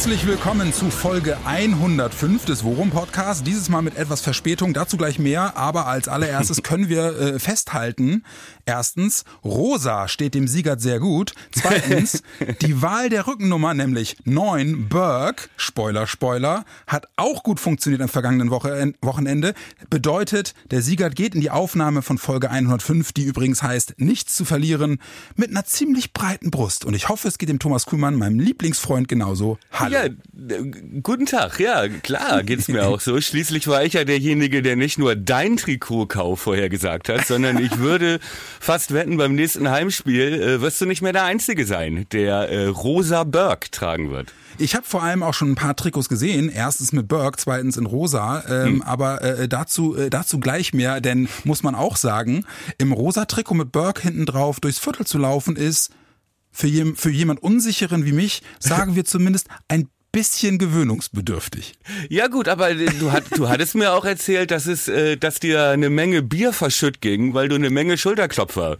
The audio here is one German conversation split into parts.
Herzlich willkommen zu Folge 105 des Worum Podcasts. Dieses Mal mit etwas Verspätung, dazu gleich mehr. Aber als allererstes können wir äh, festhalten, erstens, Rosa steht dem Siegert sehr gut. Zweitens, die Wahl der Rückennummer, nämlich 9, Burke, Spoiler, Spoiler, hat auch gut funktioniert am vergangenen Woche, Wochenende. Bedeutet, der Siegert geht in die Aufnahme von Folge 105, die übrigens heißt, nichts zu verlieren, mit einer ziemlich breiten Brust. Und ich hoffe, es geht dem Thomas Kuhlmann, meinem Lieblingsfreund, genauso. Hallo. Ja, guten Tag. Ja, klar, geht's mir auch so. Schließlich war ich ja derjenige, der nicht nur dein Trikotkauf vorher gesagt hat, sondern ich würde fast wetten, beim nächsten Heimspiel äh, wirst du nicht mehr der Einzige sein, der äh, rosa Burke tragen wird. Ich habe vor allem auch schon ein paar Trikots gesehen. Erstens mit Burke, zweitens in rosa. Ähm, hm. Aber äh, dazu, äh, dazu gleich mehr, denn muss man auch sagen, im rosa Trikot mit Burke hinten drauf durchs Viertel zu laufen ist für, jem, für jemand Unsicheren wie mich, sagen wir zumindest, ein bisschen gewöhnungsbedürftig. Ja gut, aber du, hat, du hattest mir auch erzählt, dass es, äh, dass dir eine Menge Bier verschütt ging, weil du eine Menge Schulterklopfer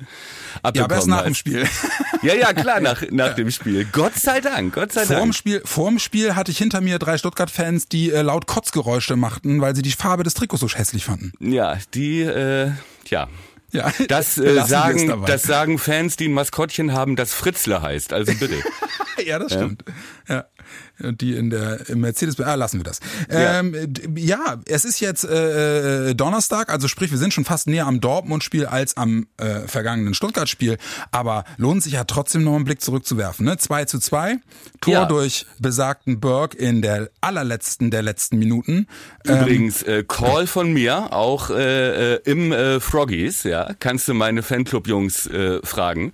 abbekommen Ja, aber erst nach dem Spiel. Ja, ja, klar, nach, nach ja. dem Spiel. Gott sei Dank, Gott sei vorm Dank. Spiel, vorm Spiel hatte ich hinter mir drei Stuttgart-Fans, die äh, laut Kotzgeräusche machten, weil sie die Farbe des Trikots so hässlich fanden. Ja, die, äh, tja, ja, das äh, sagen, das sagen Fans, die ein Maskottchen haben, das Fritzle heißt. Also bitte. ja, das stimmt. Ja. ja die in der Mercedes. Ah, lassen wir das. Ja, ähm, ja es ist jetzt äh, Donnerstag, also sprich, wir sind schon fast näher am Dortmund-Spiel als am äh, vergangenen Stuttgart-Spiel. Aber lohnt sich ja trotzdem noch einen Blick zurückzuwerfen. Ne? 2 zu 2, Tor ja. durch besagten Burg in der allerletzten der letzten Minuten. Ähm, Übrigens, ähm, äh, Call von mir, auch äh, äh, im äh, Froggies, ja, kannst du meine Fanclub-Jungs äh, fragen.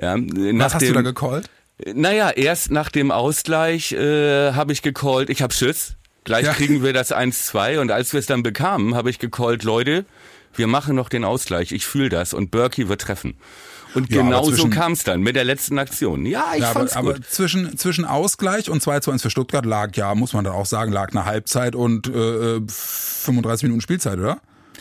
Ja, was hast du da gecallt? Naja, erst nach dem Ausgleich äh, habe ich gecallt, ich habe Schiss. Gleich ja. kriegen wir das 1-2 und als wir es dann bekamen, habe ich gecallt, Leute, wir machen noch den Ausgleich, ich fühle das und Berkey wird treffen. Und ja, genau so kam es dann mit der letzten Aktion. Ja, ich ja, fand's aber, gut. Aber zwischen, zwischen Ausgleich und 2 zu 1 für Stuttgart lag, ja, muss man dann auch sagen, lag eine Halbzeit und äh, 35 Minuten Spielzeit, oder?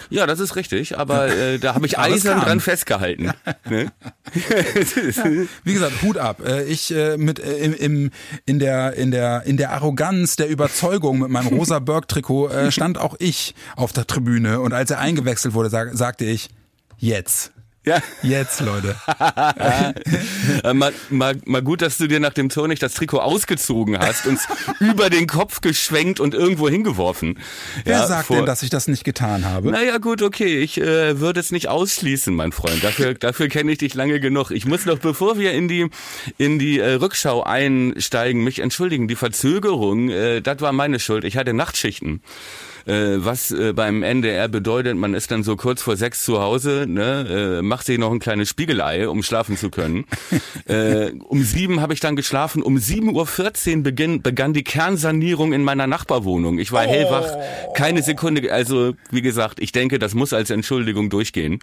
Ja, das ist richtig, aber äh, da habe ich eisern dran festgehalten. Ne? ja. Wie gesagt, Hut ab. Äh, ich äh, mit äh, im, im, in der in der in der Arroganz der Überzeugung mit meinem rosa Berg Trikot äh, stand auch ich auf der Tribüne und als er eingewechselt wurde, sag, sagte ich jetzt ja. Jetzt, Leute. mal, mal, mal gut, dass du dir nach dem Tor nicht das Trikot ausgezogen hast und über den Kopf geschwenkt und irgendwo hingeworfen. Wer ja, sagt vor... denn, dass ich das nicht getan habe? Naja, gut, okay. Ich äh, würde es nicht ausschließen, mein Freund. Dafür, dafür kenne ich dich lange genug. Ich muss noch, bevor wir in die, in die äh, Rückschau einsteigen, mich entschuldigen. Die Verzögerung, äh, das war meine Schuld. Ich hatte Nachtschichten äh, was äh, beim NDR bedeutet, man ist dann so kurz vor sechs zu Hause, ne, äh, macht sich noch ein kleines Spiegelei, um schlafen zu können. äh, um sieben habe ich dann geschlafen, um 7.14 Uhr beginn, begann die Kernsanierung in meiner Nachbarwohnung. Ich war oh. hellwach, keine Sekunde, also wie gesagt, ich denke, das muss als Entschuldigung durchgehen.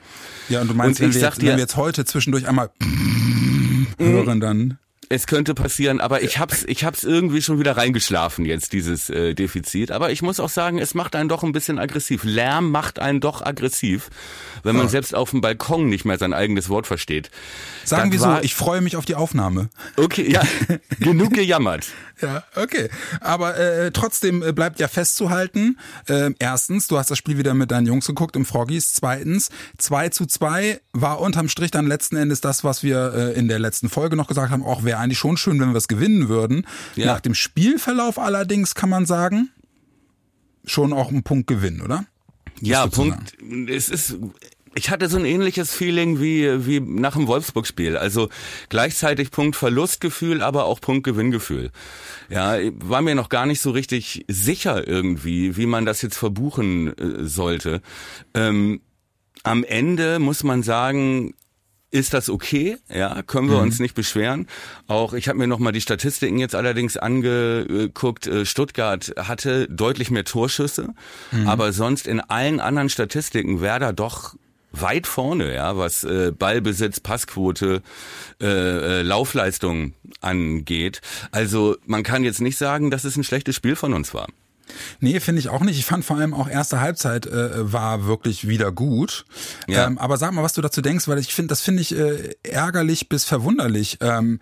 Ja, und du meinst, und wenn, wir jetzt, dir, wenn wir jetzt heute zwischendurch einmal hören, dann es könnte passieren, aber ich hab's, ich hab's irgendwie schon wieder reingeschlafen jetzt dieses äh, Defizit. Aber ich muss auch sagen, es macht einen doch ein bisschen aggressiv. Lärm macht einen doch aggressiv, wenn man ja. selbst auf dem Balkon nicht mehr sein eigenes Wort versteht. Sagen wir so, ich freue mich auf die Aufnahme. Okay, ja, genug gejammert. Ja, okay. Aber äh, trotzdem äh, bleibt ja festzuhalten, äh, erstens, du hast das Spiel wieder mit deinen Jungs geguckt im Froggies. Zweitens, 2 zu 2 war unterm Strich dann letzten Endes das, was wir äh, in der letzten Folge noch gesagt haben. Auch wäre eigentlich schon schön, wenn wir es gewinnen würden. Ja. Nach dem Spielverlauf allerdings kann man sagen, schon auch ein Punkt gewinnen, oder? Ja, Punkt. Es ist ich hatte so ein ähnliches Feeling wie, wie nach dem Wolfsburg-Spiel. Also gleichzeitig Punkt-Verlustgefühl, aber auch Punkt-Gewinngefühl. Ja, war mir noch gar nicht so richtig sicher irgendwie, wie man das jetzt verbuchen äh, sollte. Ähm, am Ende muss man sagen, ist das okay? Ja, können wir mhm. uns nicht beschweren. Auch ich habe mir noch mal die Statistiken jetzt allerdings angeguckt. Äh, Stuttgart hatte deutlich mehr Torschüsse, mhm. aber sonst in allen anderen Statistiken Werder doch weit vorne, ja, was äh, Ballbesitz, Passquote, äh, äh, Laufleistung angeht. Also man kann jetzt nicht sagen, dass es ein schlechtes Spiel von uns war. Nee, finde ich auch nicht. Ich fand vor allem auch erste Halbzeit äh, war wirklich wieder gut. Ja. Ähm, aber sag mal, was du dazu denkst, weil ich finde, das finde ich äh, ärgerlich bis verwunderlich. Ähm,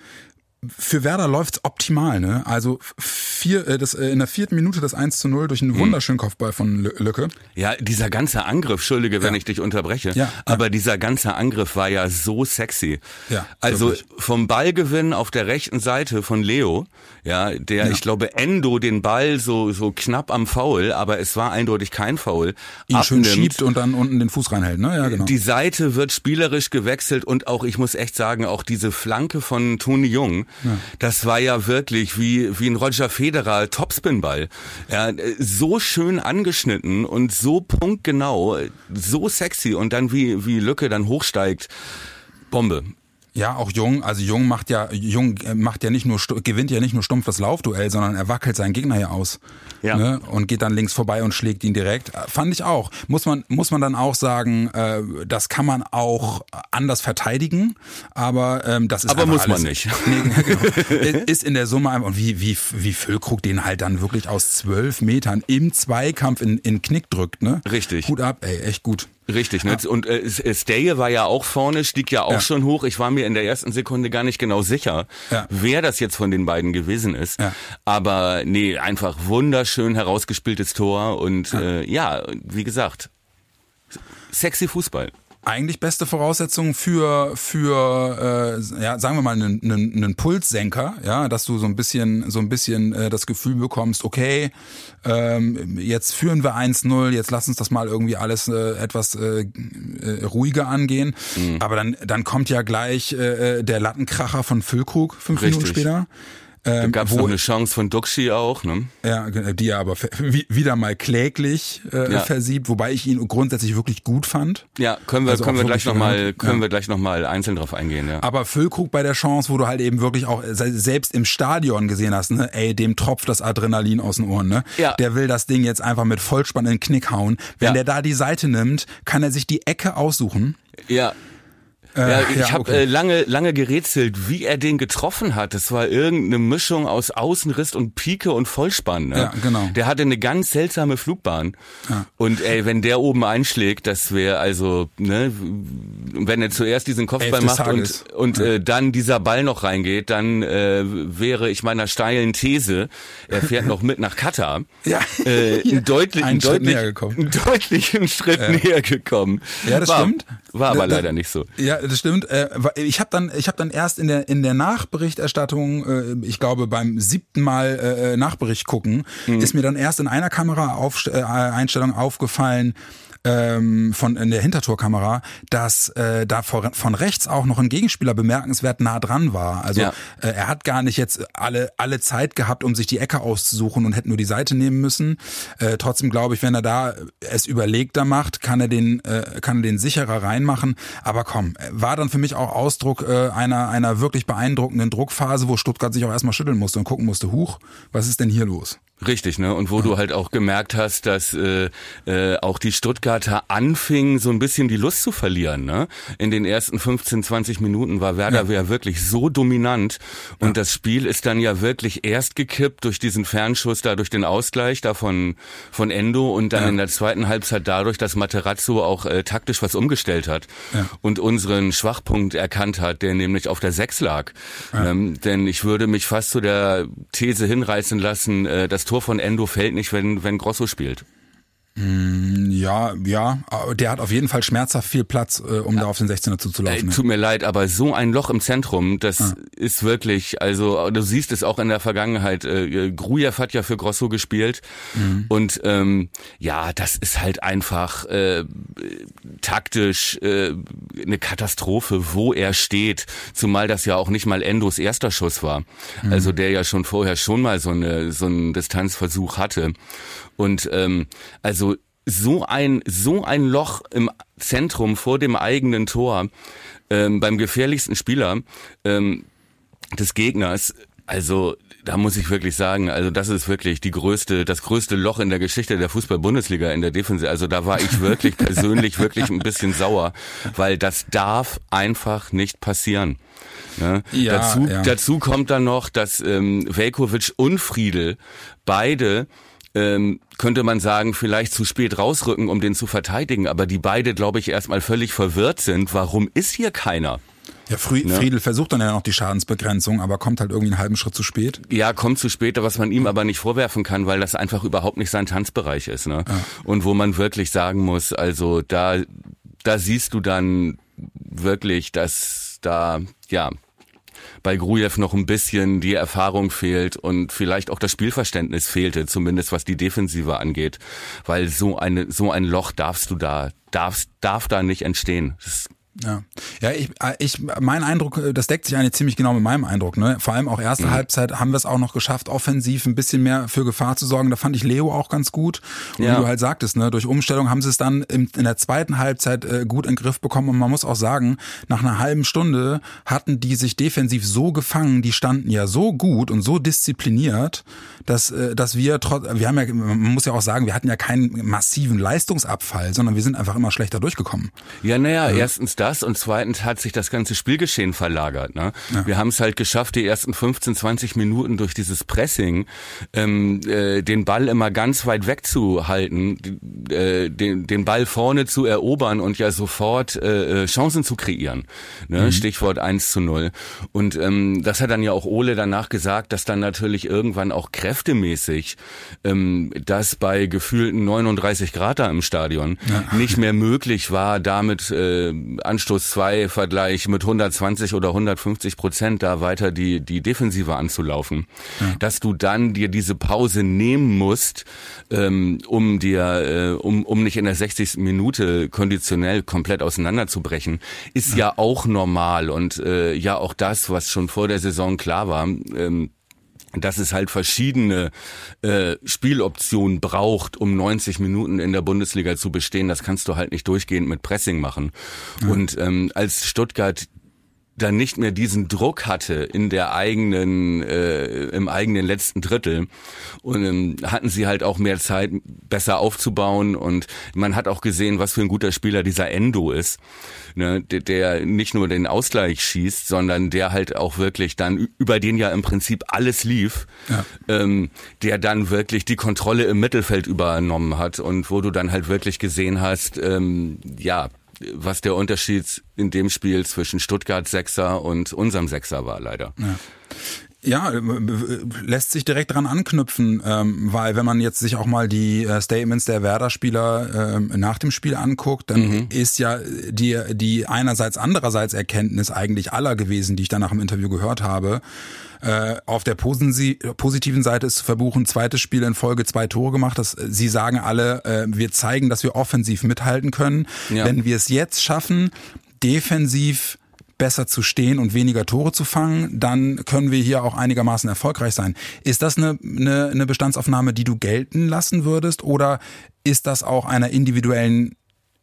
für Werder läuft's optimal, ne? Also vier, äh, das, äh, in der vierten Minute das 1 zu 0 durch einen hm. wunderschönen Kopfball von Lücke. Ja, dieser ganze Angriff, Entschuldige, wenn ja. ich dich unterbreche, ja, aber ja. dieser ganze Angriff war ja so sexy. Ja, also wirklich. vom Ballgewinn auf der rechten Seite von Leo, ja, der, ich glaube, Endo den Ball so, so knapp am Foul, aber es war eindeutig kein Foul. Ihn abnimmt. schön schiebt und dann unten den Fuß reinhält, ne? Ja, genau. Die Seite wird spielerisch gewechselt und auch, ich muss echt sagen, auch diese Flanke von Toni Jung, ja. Das war ja wirklich wie, wie ein Roger Federer Topspinball. Ja, so schön angeschnitten und so punktgenau, so sexy und dann wie, wie Lücke dann hochsteigt. Bombe. Ja, auch Jung, also Jung macht ja Jung äh, macht ja nicht nur gewinnt ja nicht nur stumpf das Laufduell, sondern er wackelt seinen Gegner ja aus. Ja. Ne? Und geht dann links vorbei und schlägt ihn direkt. Äh, fand ich auch. Muss man muss man dann auch sagen, äh, das kann man auch anders verteidigen, aber ähm, das ist Aber muss alles, man nicht. Nee, genau. ist in der Summe einfach und wie wie wie Füllkrug den halt dann wirklich aus zwölf Metern im Zweikampf in in Knick drückt, ne? Richtig. Gut ab, ey, echt gut. Richtig, ne? Ja. Und äh, Steye war ja auch vorne, stieg ja auch ja. schon hoch. Ich war mir in der ersten Sekunde gar nicht genau sicher, ja. wer das jetzt von den beiden gewesen ist. Aber nee, einfach wunderschön herausgespieltes Tor und äh, ja wie gesagt, sexy Fußball eigentlich beste Voraussetzung für für äh, ja sagen wir mal einen, einen, einen Pulssenker, ja, dass du so ein bisschen so ein bisschen äh, das Gefühl bekommst, okay, ähm, jetzt führen wir 1-0, jetzt lass uns das mal irgendwie alles äh, etwas äh, äh, ruhiger angehen, mhm. aber dann dann kommt ja gleich äh, äh der Lattenkracher von Füllkrug fünf Richtig. Minuten später. Ähm, da gab es noch eine Chance von Duxi auch, ne? Ja, die er aber wieder mal kläglich äh, ja. versiebt, wobei ich ihn grundsätzlich wirklich gut fand. Ja, können wir also können wir gleich noch mal können ja. wir gleich noch mal einzeln drauf eingehen, ja. Aber Füllkrug bei der Chance, wo du halt eben wirklich auch selbst im Stadion gesehen hast, ne, ey, dem tropft das Adrenalin aus den Ohren, ne? Ja. Der will das Ding jetzt einfach mit Vollspann in den Knick hauen. Wenn ja. der da die Seite nimmt, kann er sich die Ecke aussuchen. Ja. Äh, ja, ich ja, habe okay. äh, lange, lange gerätselt, wie er den getroffen hat. Das war irgendeine Mischung aus Außenriss und Pike und Vollspann. Ne? Ja, genau. Der hatte eine ganz seltsame Flugbahn. Ja. Und ey, wenn der oben einschlägt, das wäre also, ne, wenn er zuerst diesen Kopfball macht Tages. und, und ja. äh, dann dieser Ball noch reingeht, dann äh, wäre ich meiner steilen These, er fährt noch mit nach Katar, ja. äh, einen deutlichen, deutlich, einen deutlichen Schritt näher gekommen. Ja, das war, stimmt. War aber da, leider nicht so. Ja, das stimmt. Äh, ich habe dann, ich habe dann erst in der in der Nachberichterstattung, äh, ich glaube beim siebten Mal äh, Nachbericht gucken, mhm. ist mir dann erst in einer Kamera-Einstellung aufgefallen, ähm, von in der Hintertorkamera, dass äh, da vor, von rechts auch noch ein Gegenspieler bemerkenswert nah dran war. Also ja. äh, er hat gar nicht jetzt alle alle Zeit gehabt, um sich die Ecke auszusuchen und hätte nur die Seite nehmen müssen. Äh, trotzdem glaube ich, wenn er da es überlegter macht, kann er den äh, kann er den sicherer reinmachen. Aber komm, war dann für mich auch Ausdruck äh, einer einer wirklich beeindruckenden Druckphase, wo Stuttgart sich auch erstmal schütteln musste und gucken musste, huch, was ist denn hier los? Richtig, ne? Und wo ja. du halt auch gemerkt hast, dass äh, äh, auch die Stuttgarter anfingen, so ein bisschen die Lust zu verlieren. Ne? In den ersten 15, 20 Minuten war Werder ja, ja wirklich so dominant und ja. das Spiel ist dann ja wirklich erst gekippt durch diesen Fernschuss, da durch den Ausgleich da von, von Endo und dann in der zweiten Halbzeit dadurch, dass Materazzo auch äh, taktisch was umgestellt hat und unseren Schwachpunkt erkannt hat, der nämlich auf der Sechs lag. Ähm, denn ich würde mich fast zu der These hinreißen lassen, äh, dass Tor von Endo fällt nicht, wenn, wenn Grosso spielt. Mm, ja, ja, der hat auf jeden Fall schmerzhaft viel Platz, äh, um ja. da auf den 16er zuzulaufen. Äh, tut mir leid, aber so ein Loch im Zentrum, das ja. Ist wirklich, also du siehst es auch in der Vergangenheit. Äh, Grujew hat ja für Grosso gespielt mhm. und ähm, ja, das ist halt einfach äh, taktisch äh, eine Katastrophe, wo er steht. Zumal das ja auch nicht mal Endos erster Schuss war, mhm. also der ja schon vorher schon mal so eine so einen Distanzversuch hatte. Und ähm, also so ein so ein Loch im Zentrum vor dem eigenen Tor ähm, beim gefährlichsten Spieler ähm, des Gegners Also da muss ich wirklich sagen, also das ist wirklich die größte, das größte Loch in der Geschichte der Fußball-Bundesliga in der Defensive. Also da war ich wirklich persönlich wirklich ein bisschen sauer, weil das darf einfach nicht passieren. Ne? Ja, dazu, ja. dazu kommt dann noch, dass ähm, Velkovic und Friedel beide ähm, könnte man sagen, vielleicht zu spät rausrücken, um den zu verteidigen, aber die beide, glaube ich, erstmal völlig verwirrt sind. Warum ist hier keiner? Ja, Fri Ne? Friedel versucht dann ja noch die Schadensbegrenzung, aber kommt halt irgendwie einen halben Schritt zu spät. Ja, kommt zu spät, was man ihm aber nicht vorwerfen kann, weil das einfach überhaupt nicht sein Tanzbereich ist. Ne? Und wo man wirklich sagen muss, also da, da siehst du dann wirklich, dass da, ja, bei Grujew noch ein bisschen die Erfahrung fehlt und vielleicht auch das Spielverständnis fehlte, zumindest was die Defensive angeht, weil so eine so ein Loch darfst du da darfst darf da nicht entstehen. Das Ja, ja ich, äh, ich, mein Eindruck, äh, das deckt sich eigentlich ziemlich genau mit meinem Eindruck. Ne? Vor allem auch erste Halbzeit haben wir es auch noch geschafft, offensiv ein bisschen mehr für Gefahr zu sorgen. Da fand ich Leo auch ganz gut. Und Ja. wie du halt sagtest, ne, durch Umstellung haben sie es dann im, in der zweiten Halbzeit äh, gut in den Griff bekommen. Und man muss auch sagen, nach einer halben Stunde hatten die sich defensiv so gefangen, die standen ja so gut und so diszipliniert, dass, äh, dass wir trotz, wir haben ja, man muss ja auch sagen, wir hatten ja keinen massiven Leistungsabfall, sondern wir sind einfach immer schlechter durchgekommen. Ja, naja, erstens das und zweitens hat sich das ganze Spielgeschehen verlagert. Ne? Wir haben es halt geschafft, die ersten 15, 20 Minuten durch dieses Pressing ähm, äh, den Ball immer ganz weit wegzuhalten, äh, den, den Ball vorne zu erobern und ja sofort äh, äh, Chancen zu kreieren. Ne? Stichwort 1 zu 0. Und ähm, das hat dann ja auch Ole danach gesagt, dass dann natürlich irgendwann auch kräftemäßig ähm, das bei gefühlten 39 Grad da im Stadion nicht mehr möglich war, damit äh, Anstoß 2 Vergleich mit 120 oder 150 Prozent da weiter die, die Defensive anzulaufen. Dass du dann dir diese Pause nehmen musst, ähm, um dir, äh, um, um nicht in der 60. Minute konditionell komplett auseinanderzubrechen, ist ja, auch normal und äh, ja auch das, was schon vor der Saison klar war. Ähm, dass es halt verschiedene äh, Spieloptionen braucht, um 90 Minuten in der Bundesliga zu bestehen. Das kannst du halt nicht durchgehend mit Pressing machen. Und ähm, als Stuttgart dann nicht mehr diesen Druck hatte in der eigenen, äh, im eigenen letzten Drittel. Und ähm, hatten sie halt auch mehr Zeit, besser aufzubauen. Und man hat auch gesehen, was für ein guter Spieler dieser Endo ist, ne, der, der nicht nur den Ausgleich schießt, sondern der halt auch wirklich dann über den ja im Prinzip alles lief, Ja. ähm, der dann wirklich die Kontrolle im Mittelfeld übernommen hat. Und wo du dann halt wirklich gesehen hast, ähm, ja, was der Unterschied in dem Spiel zwischen Stuttgart Sechser und unserem Sechser war, leider. Ja, äh, äh, lässt sich direkt dran anknüpfen, ähm, weil wenn man jetzt sich auch mal die äh, Statements der Werder-Spieler ähm, nach dem Spiel anguckt, dann ist ja die, die einerseits andererseits Erkenntnis eigentlich aller gewesen, die ich dann nach dem Interview gehört habe. Äh, auf der posi positiven Seite ist zu verbuchen, zweites Spiel in Folge zwei Tore gemacht. Das, sie sagen alle, äh, wir zeigen, dass wir offensiv mithalten können. Ja. Wenn wir es jetzt schaffen, defensiv besser zu stehen und weniger Tore zu fangen, dann können wir hier auch einigermaßen erfolgreich sein. Ist das eine, eine, eine Bestandsaufnahme, die du gelten lassen würdest oder ist das auch einer individuellen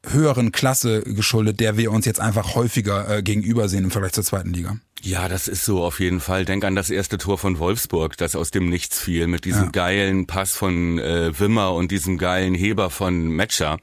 höheren Klasse geschuldet, der wir uns jetzt einfach häufiger äh, gegenübersehen im Vergleich zur zweiten Liga? Ja, das ist so auf jeden Fall. Denk an das erste Tor von Wolfsburg, das aus dem Nichts fiel, mit diesem Ja. geilen Pass von äh, Wimmer und diesem geilen Heber von Metscher.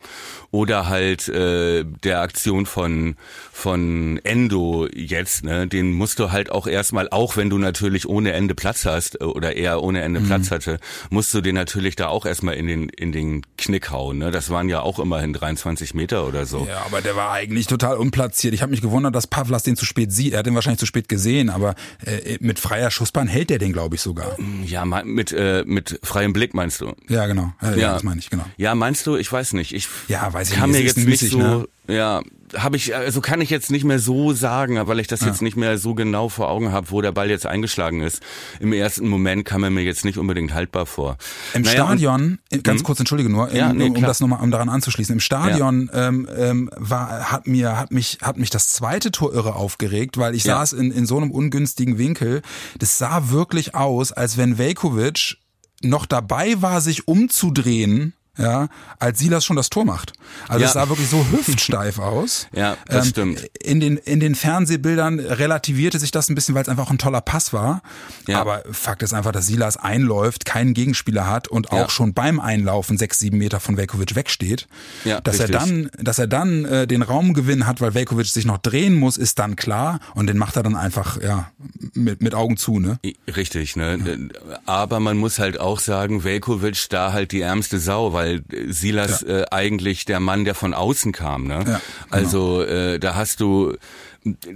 Oder halt äh, der Aktion von von Endo jetzt, ne? Den musst du halt auch erstmal, auch wenn du natürlich ohne Ende Platz hast äh, oder eher ohne Ende Platz hatte, musst du den natürlich da auch erstmal in den in den Knick hauen. Ne? Das waren ja auch immerhin 23 Meter oder so. Ja, aber der war eigentlich total unplatziert. Ich habe mich gewundert, dass Pavlas den zu spät sieht. Er hat den wahrscheinlich zu spät gesehen, aber äh, mit freier Schussbahn hält der den, glaube ich, sogar. Ja, mit äh, mit freiem Blick meinst du? Ja, genau. Ja. Ja. das meine ich, genau. Ja, meinst du? Ich weiß nicht. Ich Ja, weiß ich kann nicht. mir jetzt nicht müßig, so, ne? ja, habe ich, also kann ich jetzt nicht mehr so sagen, weil ich das jetzt nicht mehr so genau vor Augen habe, wo der Ball jetzt eingeschlagen ist. Im ersten Moment kam er mir jetzt nicht unbedingt haltbar vor. Im Naja, und- Stadion, äh, ganz kurz, entschuldige nur, Ja, ähm, nee, um klar. das nochmal, um daran anzuschließen. Im Stadion ähm, ähm, war, hat mir, hat mich, hat mich das zweite Tor irre aufgeregt, weil ich Ja. saß in, in so einem ungünstigen Winkel. Das sah wirklich aus, als wenn Velkovic noch dabei war, sich umzudrehen. Ja, als Silas schon das Tor macht. Also Ja. es sah wirklich so hüftsteif aus. Ja, das stimmt. In den, in den Fernsehbildern relativierte sich das ein bisschen, weil es einfach auch ein toller Pass war. Ja. Aber Fakt ist einfach, dass Silas einläuft, keinen Gegenspieler hat und auch Ja. schon beim Einlaufen sechs, sieben Meter von Velkovic wegsteht. Ja, dass richtig. er dann, dass er dann äh, den Raumgewinn hat, weil Velkovic sich noch drehen muss, ist dann klar. Und den macht er dann einfach, ja, mit, mit Augen zu, ne? Richtig, ne? Aber man muss halt auch sagen, Velkovic da halt die ärmste Sau, weil Silas äh, eigentlich der Mann, der von außen kam, ne? genau. Also äh, da hast du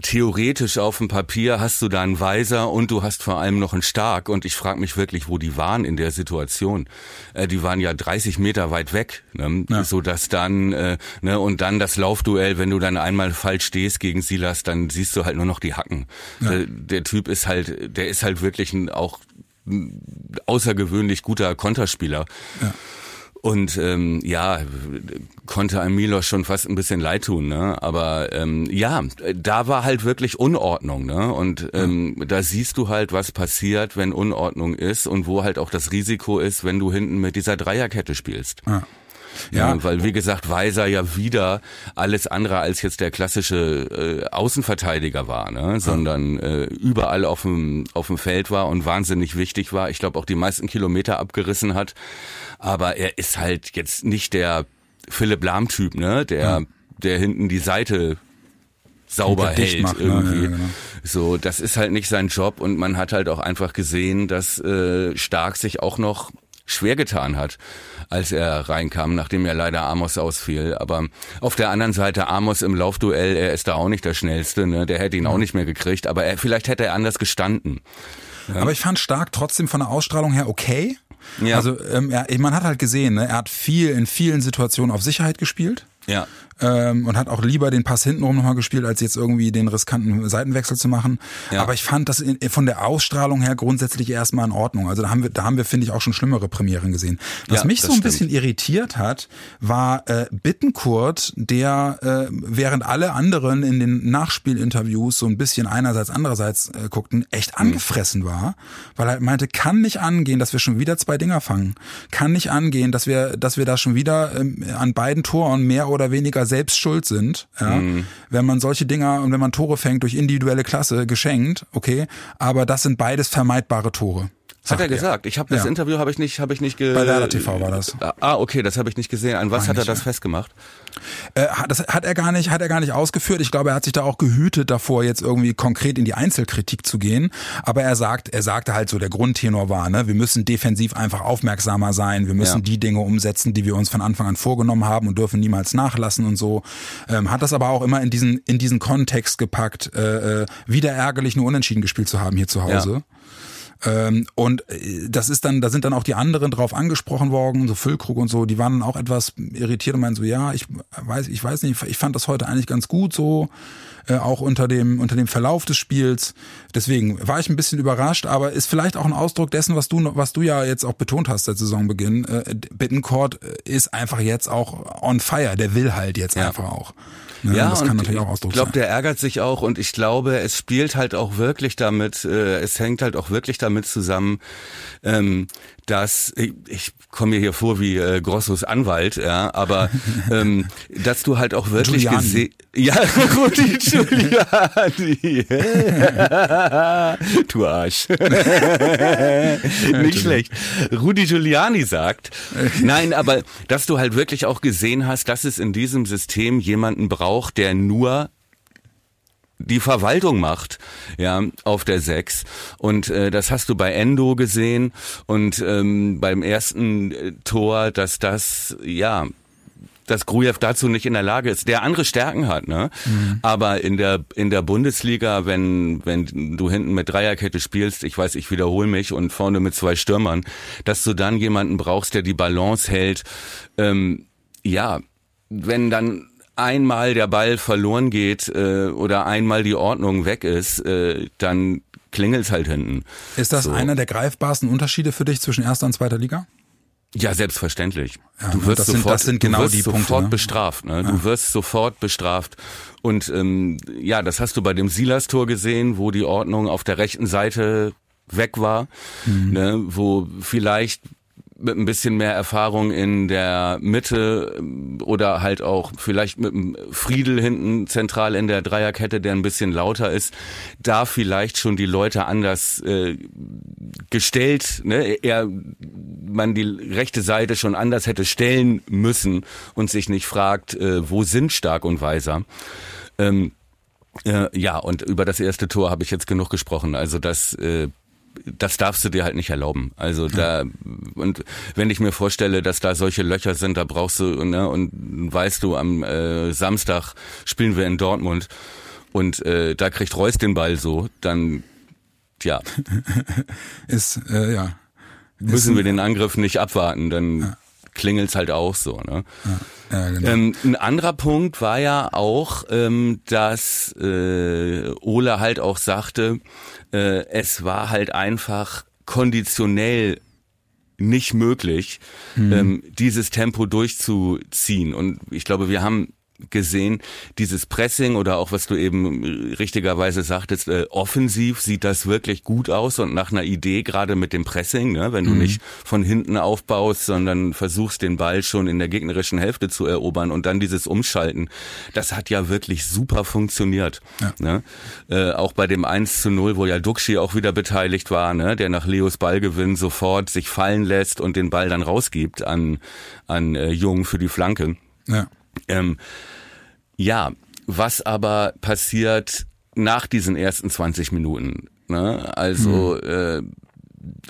theoretisch auf dem Papier hast du da einen Weiser und du hast vor allem noch einen Stark und ich frage mich wirklich, wo die waren in der Situation. Äh, die waren ja 30 Meter weit weg, ne? Ja. so dass dann äh, ne und dann das Laufduell, wenn du dann einmal falsch stehst gegen Silas, dann siehst du halt nur noch die Hacken. Der, der Typ ist halt, der ist halt wirklich ein auch ein außergewöhnlich guter Konterspieler. Und ähm, ja, konnte einem Milos schon fast ein bisschen leid tun, ne? Aber ähm, ja, da war halt wirklich Unordnung, ne? Und ähm, da siehst du halt, was passiert, wenn Unordnung ist und wo halt auch das Risiko ist, wenn du hinten mit dieser Dreierkette spielst. Ja. Ja, weil wie gesagt, Weiser ja wieder alles andere als jetzt der klassische äh, Außenverteidiger war, ne? sondern äh, überall auf dem auf dem Feld war und wahnsinnig wichtig war. Ich glaube auch die meisten Kilometer abgerissen hat, aber er ist halt jetzt nicht der Philipp Lahm Typ, ne? Der der hinten die Seite sauber hält macht, ne? irgendwie. Ja, genau. So, das ist halt nicht sein Job und man hat halt auch einfach gesehen, dass äh, Stark sich auch noch schwer getan hat, als er reinkam, nachdem ja leider Amos ausfiel. Aber auf der anderen Seite Amos im Laufduell, er ist da auch nicht der schnellste, ne? Der hätte ihn auch nicht mehr gekriegt, aber er, vielleicht hätte er anders gestanden. Aber ich fand Stark trotzdem von der Ausstrahlung her okay. Ja. Also ähm, er, man hat halt gesehen, ne, er hat viel in vielen Situationen auf Sicherheit gespielt. Ja. ähm, und hat auch lieber den Pass hintenrum nochmal gespielt, als jetzt irgendwie den riskanten Seitenwechsel zu machen. Ja. Aber ich fand das in, von der Ausstrahlung her grundsätzlich erstmal in Ordnung. Also da haben wir, da haben wir, finde ich, auch schon schlimmere Premieren gesehen. Was Ja, mich so ein stimmt. bisschen irritiert hat, war äh, Bittenkurt, der äh, während alle anderen in den Nachspielinterviews so ein bisschen einerseits, andererseits äh, guckten, echt angefressen war, weil er meinte, kann nicht angehen, dass wir schon wieder zwei Dinger fangen. Kann nicht angehen, dass wir, dass wir da schon wieder ähm, an beiden Toren mehr oder weniger selbst schuld sind. Ja? Wenn man solche Dinger und wenn man Tore fängt durch individuelle Klasse geschenkt, okay, aber das sind beides vermeidbare Tore. Hat er sagt gesagt. Ich habe das Ja. Interview habe ich nicht habe ich nicht ge Bei Werder TV war das. Ah, okay, das habe ich nicht gesehen. An was hat er das ja. festgemacht? Äh, das hat er gar nicht, hat er gar nicht ausgeführt. Ich glaube, er hat sich da auch gehütet davor, jetzt irgendwie konkret in die Einzelkritik zu gehen. Aber er sagt, er sagte halt so, der Grundtenor war, ne, wir müssen defensiv einfach aufmerksamer sein. Wir müssen Ja. die Dinge umsetzen, die wir uns von Anfang an vorgenommen haben und dürfen niemals nachlassen und so. Ähm, hat das aber auch immer in diesen, in diesen Kontext gepackt, äh, äh, wieder ärgerlich nur unentschieden gespielt zu haben hier zu Hause. Ähm, und äh, das ist dann, da sind dann auch die anderen drauf angesprochen worden, so Füllkrug und so, die waren dann auch etwas irritiert und meinen so, ja, ich weiß, ich weiß nicht, ich fand das heute eigentlich ganz gut so, äh, auch unter dem, unter dem Verlauf des Spiels. Deswegen war ich ein bisschen überrascht, aber ist vielleicht auch ein Ausdruck dessen, was du, was du ja jetzt auch betont hast seit Saisonbeginn. Äh, Bittencourt ist einfach jetzt auch on fire, der will halt jetzt Ja. einfach auch. Ne? Ja, das und kann natürlich auch ich Ausdruck glaube, sein. der ärgert sich auch und ich glaube, es spielt halt auch wirklich damit, äh, es hängt halt auch wirklich damit zusammen, ähm, dass ich, ich komme mir hier vor wie äh, Grossos Anwalt, ja, aber ähm, dass du halt auch wirklich gesehen, ja, Rudi Giuliani, du Arsch, nicht schlecht. Rudi Giuliani sagt, nein, aber dass du halt wirklich auch gesehen hast, dass es in diesem System jemanden braucht, der nur die Verwaltung macht, ja, auf der 6. Und äh, das hast du bei Endo gesehen und ähm, beim ersten äh, Tor, dass das, ja, dass Grujew dazu nicht in der Lage ist, der andere Stärken hat, ne? Aber in der in der Bundesliga, wenn wenn du hinten mit Dreierkette spielst, ich weiß, ich wiederhole mich und vorne mit zwei Stürmern, dass du dann jemanden brauchst, der die Balance hält. Ähm, ja, wenn dann einmal der Ball verloren geht äh, oder einmal die Ordnung weg ist, äh, dann klingelt's halt hinten. Ist das So. einer der greifbarsten Unterschiede für dich zwischen erster und zweiter Liga? Ja, selbstverständlich. Ja, du ne, wirst das sind- sofort, das sind genau du wirst die sofort Punkte, ne? bestraft. Ne? Du wirst sofort bestraft. Und ähm, ja, das hast du bei dem Silas-Tor gesehen, wo die Ordnung auf der rechten Seite weg war, Mhm. ne? wo vielleicht mit ein bisschen mehr Erfahrung in der Mitte ähm, oder halt auch vielleicht mit einem Friedel hinten zentral in der Dreierkette, der ein bisschen lauter ist, da vielleicht schon die Leute anders äh, gestellt, ne, eher man die rechte Seite schon anders hätte stellen müssen und sich nicht fragt, äh, wo sind Stark und Weiser. Ähm, äh, ja, und über das erste Tor habe ich jetzt genug gesprochen. Also das äh, das darfst du dir halt nicht erlauben. Also da und wenn ich mir vorstelle, dass da solche Löcher sind, da brauchst du ne, und weißt du, am äh, Samstag spielen wir in Dortmund und äh, da kriegt Reus den Ball so, dann ja ist äh, ja müssen wir den Angriff nicht abwarten, dann ja. Klingelt's halt auch so. Ne? Ja, ja, genau. ähm, ein anderer Punkt war ja auch, ähm, dass äh, Ole halt auch sagte, äh, es war halt einfach konditionell nicht möglich, mhm. ähm, dieses Tempo durchzuziehen. Und ich glaube, wir haben gesehen, dieses Pressing oder auch was du eben richtigerweise sagtest, äh, offensiv sieht das wirklich gut aus und nach einer Idee gerade mit dem Pressing, ne, wenn du mhm. nicht von hinten aufbaust, sondern versuchst den Ball schon in der gegnerischen Hälfte zu erobern und dann dieses Umschalten, das hat ja wirklich super funktioniert. Ja. Ne? Äh, auch bei dem 1 zu 0, wo ja Duxi auch wieder beteiligt war, ne, der nach Leos Ballgewinn sofort sich fallen lässt und den Ball dann rausgibt an, an äh, Jung für die Flanke. Ja. Ähm, ja, was aber passiert nach diesen ersten 20 Minuten? Ne? Also mhm. äh,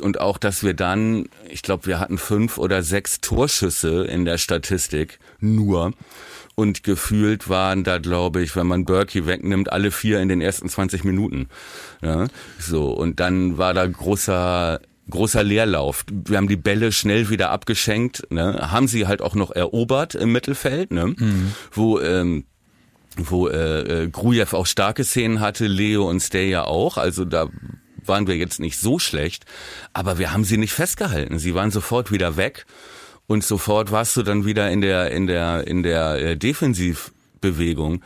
und auch, dass wir dann, ich glaube, wir hatten fünf oder sechs Torschüsse in der Statistik nur. Und gefühlt waren da, glaube ich, wenn man Berkey wegnimmt, alle vier in den ersten 20 Minuten. Ja, so, und dann war da großer großer Leerlauf. Wir haben die Bälle schnell wieder abgeschenkt, ne? haben sie halt auch noch erobert im Mittelfeld, ne? Mhm. wo ähm, wo äh, äh, Grujew auch starke Szenen hatte, Leo und Stay ja auch. Also da waren wir jetzt nicht so schlecht, aber wir haben sie nicht festgehalten. Sie waren sofort wieder weg und sofort warst du dann wieder in der in der in der äh, Defensivbewegung.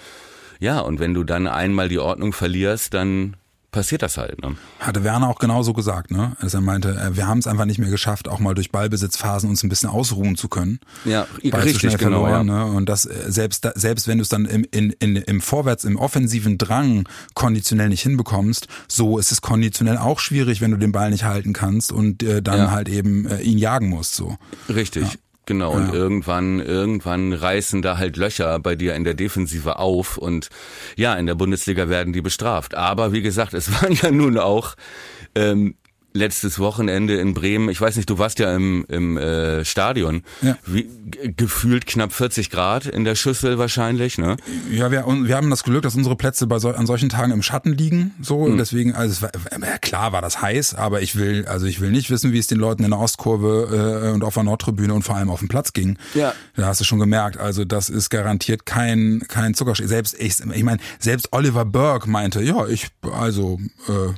Ja, und wenn du dann einmal die Ordnung verlierst, dann passiert das halt. Ne? Hatte Werner auch genauso gesagt, ne? Dass er meinte, äh, wir haben es einfach nicht mehr geschafft, auch mal durch Ballbesitzphasen uns ein bisschen ausruhen zu können. Ja, Ball richtig, genau. Verloren, ja. ne? Und das äh, selbst selbst wenn du es dann im, in, in, im Vorwärts, im offensiven Drang konditionell nicht hinbekommst, so ist es konditionell auch schwierig, wenn du den Ball nicht halten kannst und äh, dann ja. halt eben äh, ihn jagen musst. So. Richtig. Ja. Genau, und ja. irgendwann, irgendwann reißen da halt Löcher bei dir in der Defensive auf und ja, in der Bundesliga werden die bestraft. Aber wie gesagt, es waren ja nun auch ähm, letztes Wochenende in Bremen, ich weiß nicht, du warst ja im, im äh, Stadion, ja. Wie, gefühlt knapp 40 Grad in der Schüssel wahrscheinlich, ne? Ja, wir, wir haben das Glück, dass unsere Plätze bei so, an solchen Tagen im Schatten liegen, so, mhm. deswegen, also es war, ja, klar war das heiß, aber ich will, also ich will nicht wissen, wie es den Leuten in der Ostkurve äh, und auf der Nordtribüne und vor allem auf dem Platz ging. Ja. Da hast du schon gemerkt, also das ist garantiert kein, kein Zuckerschäß. Selbst, ich, ich meine, selbst Oliver Burke meinte, ja, ich, also, äh,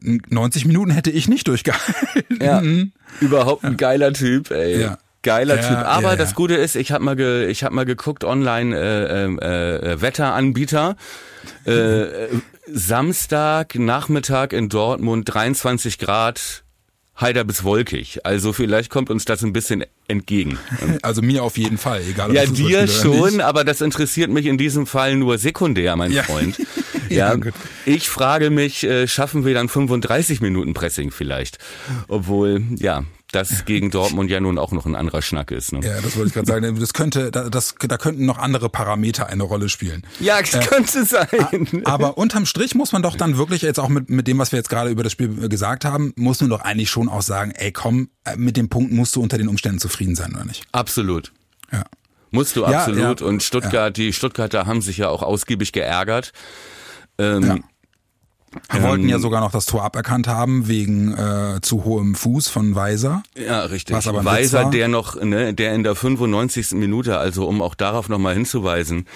90 Minuten hätte ich nicht durchgehalten. Ja, überhaupt ein geiler Typ, ey. Ja. Geiler ja, Typ. Aber ja, das Gute ist, ich habe mal, ge, ich hab mal geguckt online äh, äh, äh, Wetteranbieter. Äh, Samstag Nachmittag in Dortmund 23 Grad heider bis wolkig. Also vielleicht kommt uns das ein bisschen entgegen. Also mir auf jeden Fall, egal. Ja, dir schon, aber das interessiert mich in diesem Fall nur sekundär, mein. Freund. ja, ja ich frage mich, äh, schaffen wir dann 35 Minuten Pressing vielleicht? Obwohl, ja, das gegen Dortmund ja nun auch noch ein anderer Schnack ist. Ne? Ja, das wollte ich gerade sagen. Das könnte, das, da könnten noch andere Parameter eine Rolle spielen. Ja, das äh, könnte sein. Aber unterm Strich muss man doch dann wirklich jetzt auch mit, mit dem, was wir jetzt gerade über das Spiel gesagt haben, muss man doch eigentlich schon auch sagen, ey komm, äh, mit dem Punkt musst du unter den Umständen zufrieden sein, oder nicht? Absolut. Ja. Musst du absolut. Ja, ja, und Stuttgart, ja. die Stuttgarter haben sich ja auch ausgiebig geärgert. Ähm, ja. Wir wollten ja ähm, sogar noch das Tor aberkannt haben wegen äh, zu hohem Fuß von Weiser. Ja, richtig. Was aber Weiser, der noch, ne, der in der 95. Minute, also um auch darauf nochmal hinzuweisen,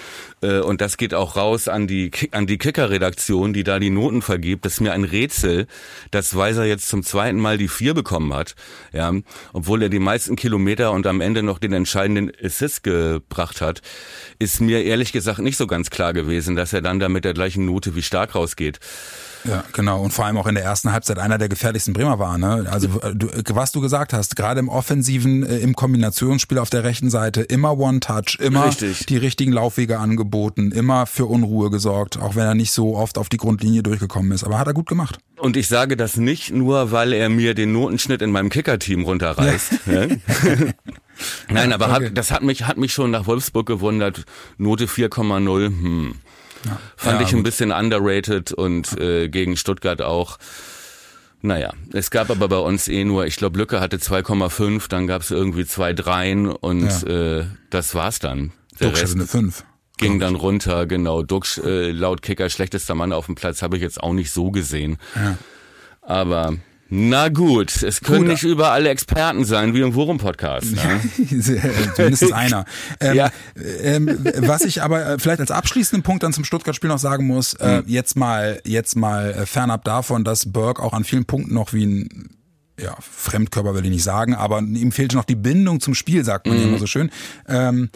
äh, und das geht auch raus an die an die Kicker-Redaktion, die da die Noten vergibt. Das ist mir ein Rätsel, dass Weiser jetzt zum zweiten Mal die vier bekommen hat, ja, obwohl er die meisten Kilometer und am Ende noch den entscheidenden Assist gebracht hat, ist mir ehrlich gesagt nicht so ganz klar gewesen, dass er dann da mit der gleichen Note wie Stark rausgeht. Ja, genau. Und vor allem auch in der ersten Halbzeit einer der gefährlichsten Bremer war. Ne? Also du, was du gesagt hast, gerade im offensiven, äh, im Kombinationsspiel auf der rechten Seite, immer One-Touch, immer Richtig. die richtigen Laufwege angeboten, immer für Unruhe gesorgt, auch wenn er nicht so oft auf die Grundlinie durchgekommen ist. Aber hat er gut gemacht. Und ich sage das nicht nur, weil er mir den Notenschnitt in meinem Kicker-Team runterreißt. Ne? Nein, aber okay. hat, das hat mich, hat mich schon nach Wolfsburg gewundert. Note 4,0. Hm. Fand Ja, ich ein bisschen underrated und äh, gegen Stuttgart auch. Naja, es gab aber bei uns eh nur, ich glaube, Lücke hatte 2,5, dann gab es irgendwie zwei Dreien und äh, das war's dann. Der Duxch Rest eine 5. ging dann runter, genau. Duxch, äh, laut Kicker, schlechtester Mann auf dem Platz, habe ich jetzt auch nicht so gesehen. Aber na gut, es können Gut. nicht überall Experten sein, wie im Worum-Podcast. Ne? Zumindest einer. Ähm, Ja. ähm, was ich aber äh, vielleicht als abschließenden Punkt dann zum Stuttgart-Spiel noch sagen muss, äh, jetzt mal, jetzt mal äh, fernab davon, dass Burke auch an vielen Punkten noch wie ein ja, Fremdkörper will ich nicht sagen, aber ihm fehlte noch die Bindung zum Spiel, sagt man ja immer so schön. Ähm,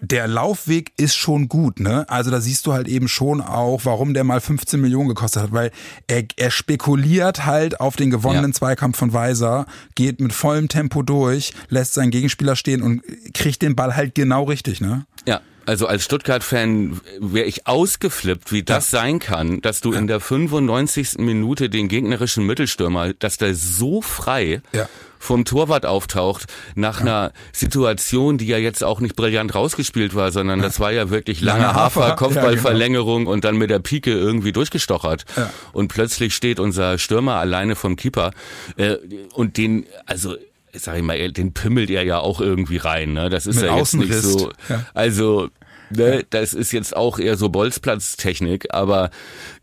der Laufweg ist schon gut, ne? Also da siehst du halt eben schon auch, warum der mal 15 Millionen gekostet hat, weil er, er spekuliert halt auf den gewonnenen Ja. Zweikampf von Weiser, geht mit vollem Tempo durch, lässt seinen Gegenspieler stehen und kriegt den Ball halt genau richtig, ne? Ja, also als Stuttgart-Fan wäre ich ausgeflippt, wie das sein kann, dass du in der 95. Minute den gegnerischen Mittelstürmer, dass der so frei Ja. Vom Torwart auftaucht, nach einer Situation, die ja jetzt auch nicht brillant rausgespielt war, sondern das war ja wirklich lange Lange Hafer, Hafer, ja, Kopfballverlängerung und dann mit der Pike irgendwie durchgestochert. Ja. Und plötzlich steht unser Stürmer alleine vom Keeper äh, und den, also sag ich mal, den pimmelt er ja auch irgendwie rein. Ne? Das ist Mit ja jetzt nicht so. Ja. Also, ne, das ist jetzt auch eher so Bolzplatztechnik, aber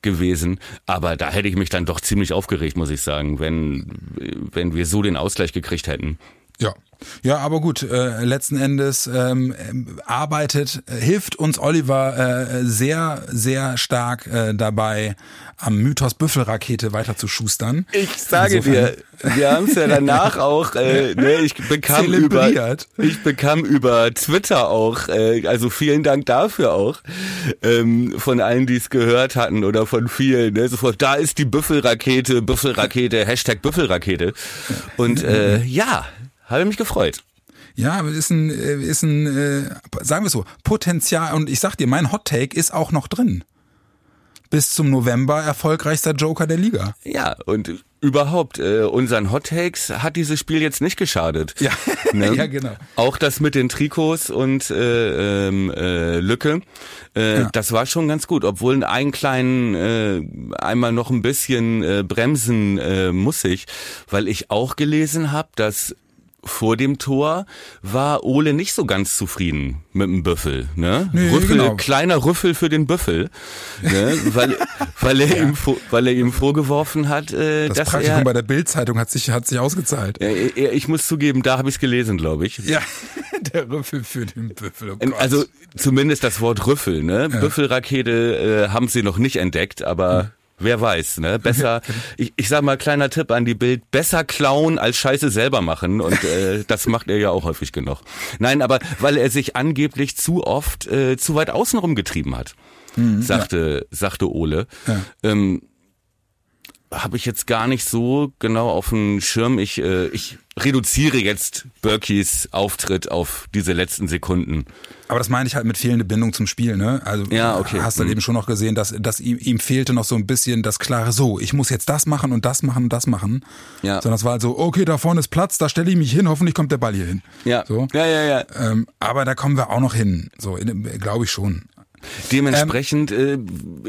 gewesen. Aber da hätte ich mich dann doch ziemlich aufgeregt, muss ich sagen, wenn, wenn wir so den Ausgleich gekriegt hätten. Ja. Ja, aber gut, äh, letzten Endes ähm, arbeitet, hilft uns Oliver äh, sehr, sehr stark äh, dabei, am Mythos Büffelrakete weiter zu schustern. Ich sage Insofern- dir, wir haben es ja danach auch, äh, ne, ich bekam über, ich bekam über Twitter auch, äh, also vielen Dank dafür auch, ähm, von allen, die es gehört hatten oder von vielen, ne, sofort, da ist die Büffelrakete, Büffelrakete, Hashtag Büffelrakete. Und äh, ja, habe mich gefreut. Ja, ist ein, äh, ist ein, äh, sagen wir so, Potenzial. Und ich sag dir, mein Hot Take ist auch noch drin. Bis zum November erfolgreichster Joker der Liga. Ja, und überhaupt, äh, unseren Hot Takes hat dieses Spiel jetzt nicht geschadet. Ja, Ne? ja genau. Auch das mit den Trikots und äh, ähm, äh, Lücke, äh, Ja. das war schon ganz gut. Obwohl einen kleinen, äh, einmal noch ein bisschen äh, bremsen äh, muss ich, weil ich auch gelesen habe, dass vor dem Tor war Ole nicht so ganz zufrieden mit dem Büffel. Ne? Nee, Rüffel, genau. kleiner Rüffel für den Büffel, ne? weil, weil, er ihm, vor- weil er ihm vorgeworfen hat, äh, Das dass Praktikum er, bei der Bildzeitung hat sich, hat sich ausgezahlt. Ja, er- ich muss zugeben, da habe ich es gelesen, glaube ich. Ja, der Rüffel für den Büffel. Oh Gott. Also zumindest das Wort Rüffel, ne? Büffelrakete äh, haben sie noch nicht entdeckt, aber wer weiß, ne? Besser, ich, ich sag mal kleiner Tipp an die Bild, besser klauen als Scheiße selber machen und äh, das macht er ja auch häufig genug. Nein, aber weil er sich angeblich zu oft äh, zu weit außenrum getrieben hat, sagte sagte Ole. Ähm, habe ich jetzt gar nicht so genau auf dem Schirm. Ich, äh, ich reduziere jetzt Berkeys Auftritt auf diese letzten Sekunden. Aber das meine ich halt mit fehlende Bindung zum Spiel, ne? Also Ja, okay. hast du Mhm. eben schon noch gesehen, dass, dass ihm, ihm fehlte noch so ein bisschen das klare So, ich muss jetzt das machen und das machen und das machen. Ja. Sondern es war halt so, okay, da vorne ist Platz, da stelle ich mich hin, hoffentlich kommt der Ball hier hin. Ja, So. ja, ja, ja. Ähm, aber da kommen wir auch noch hin. So, glaube ich schon. Dementsprechend, äh,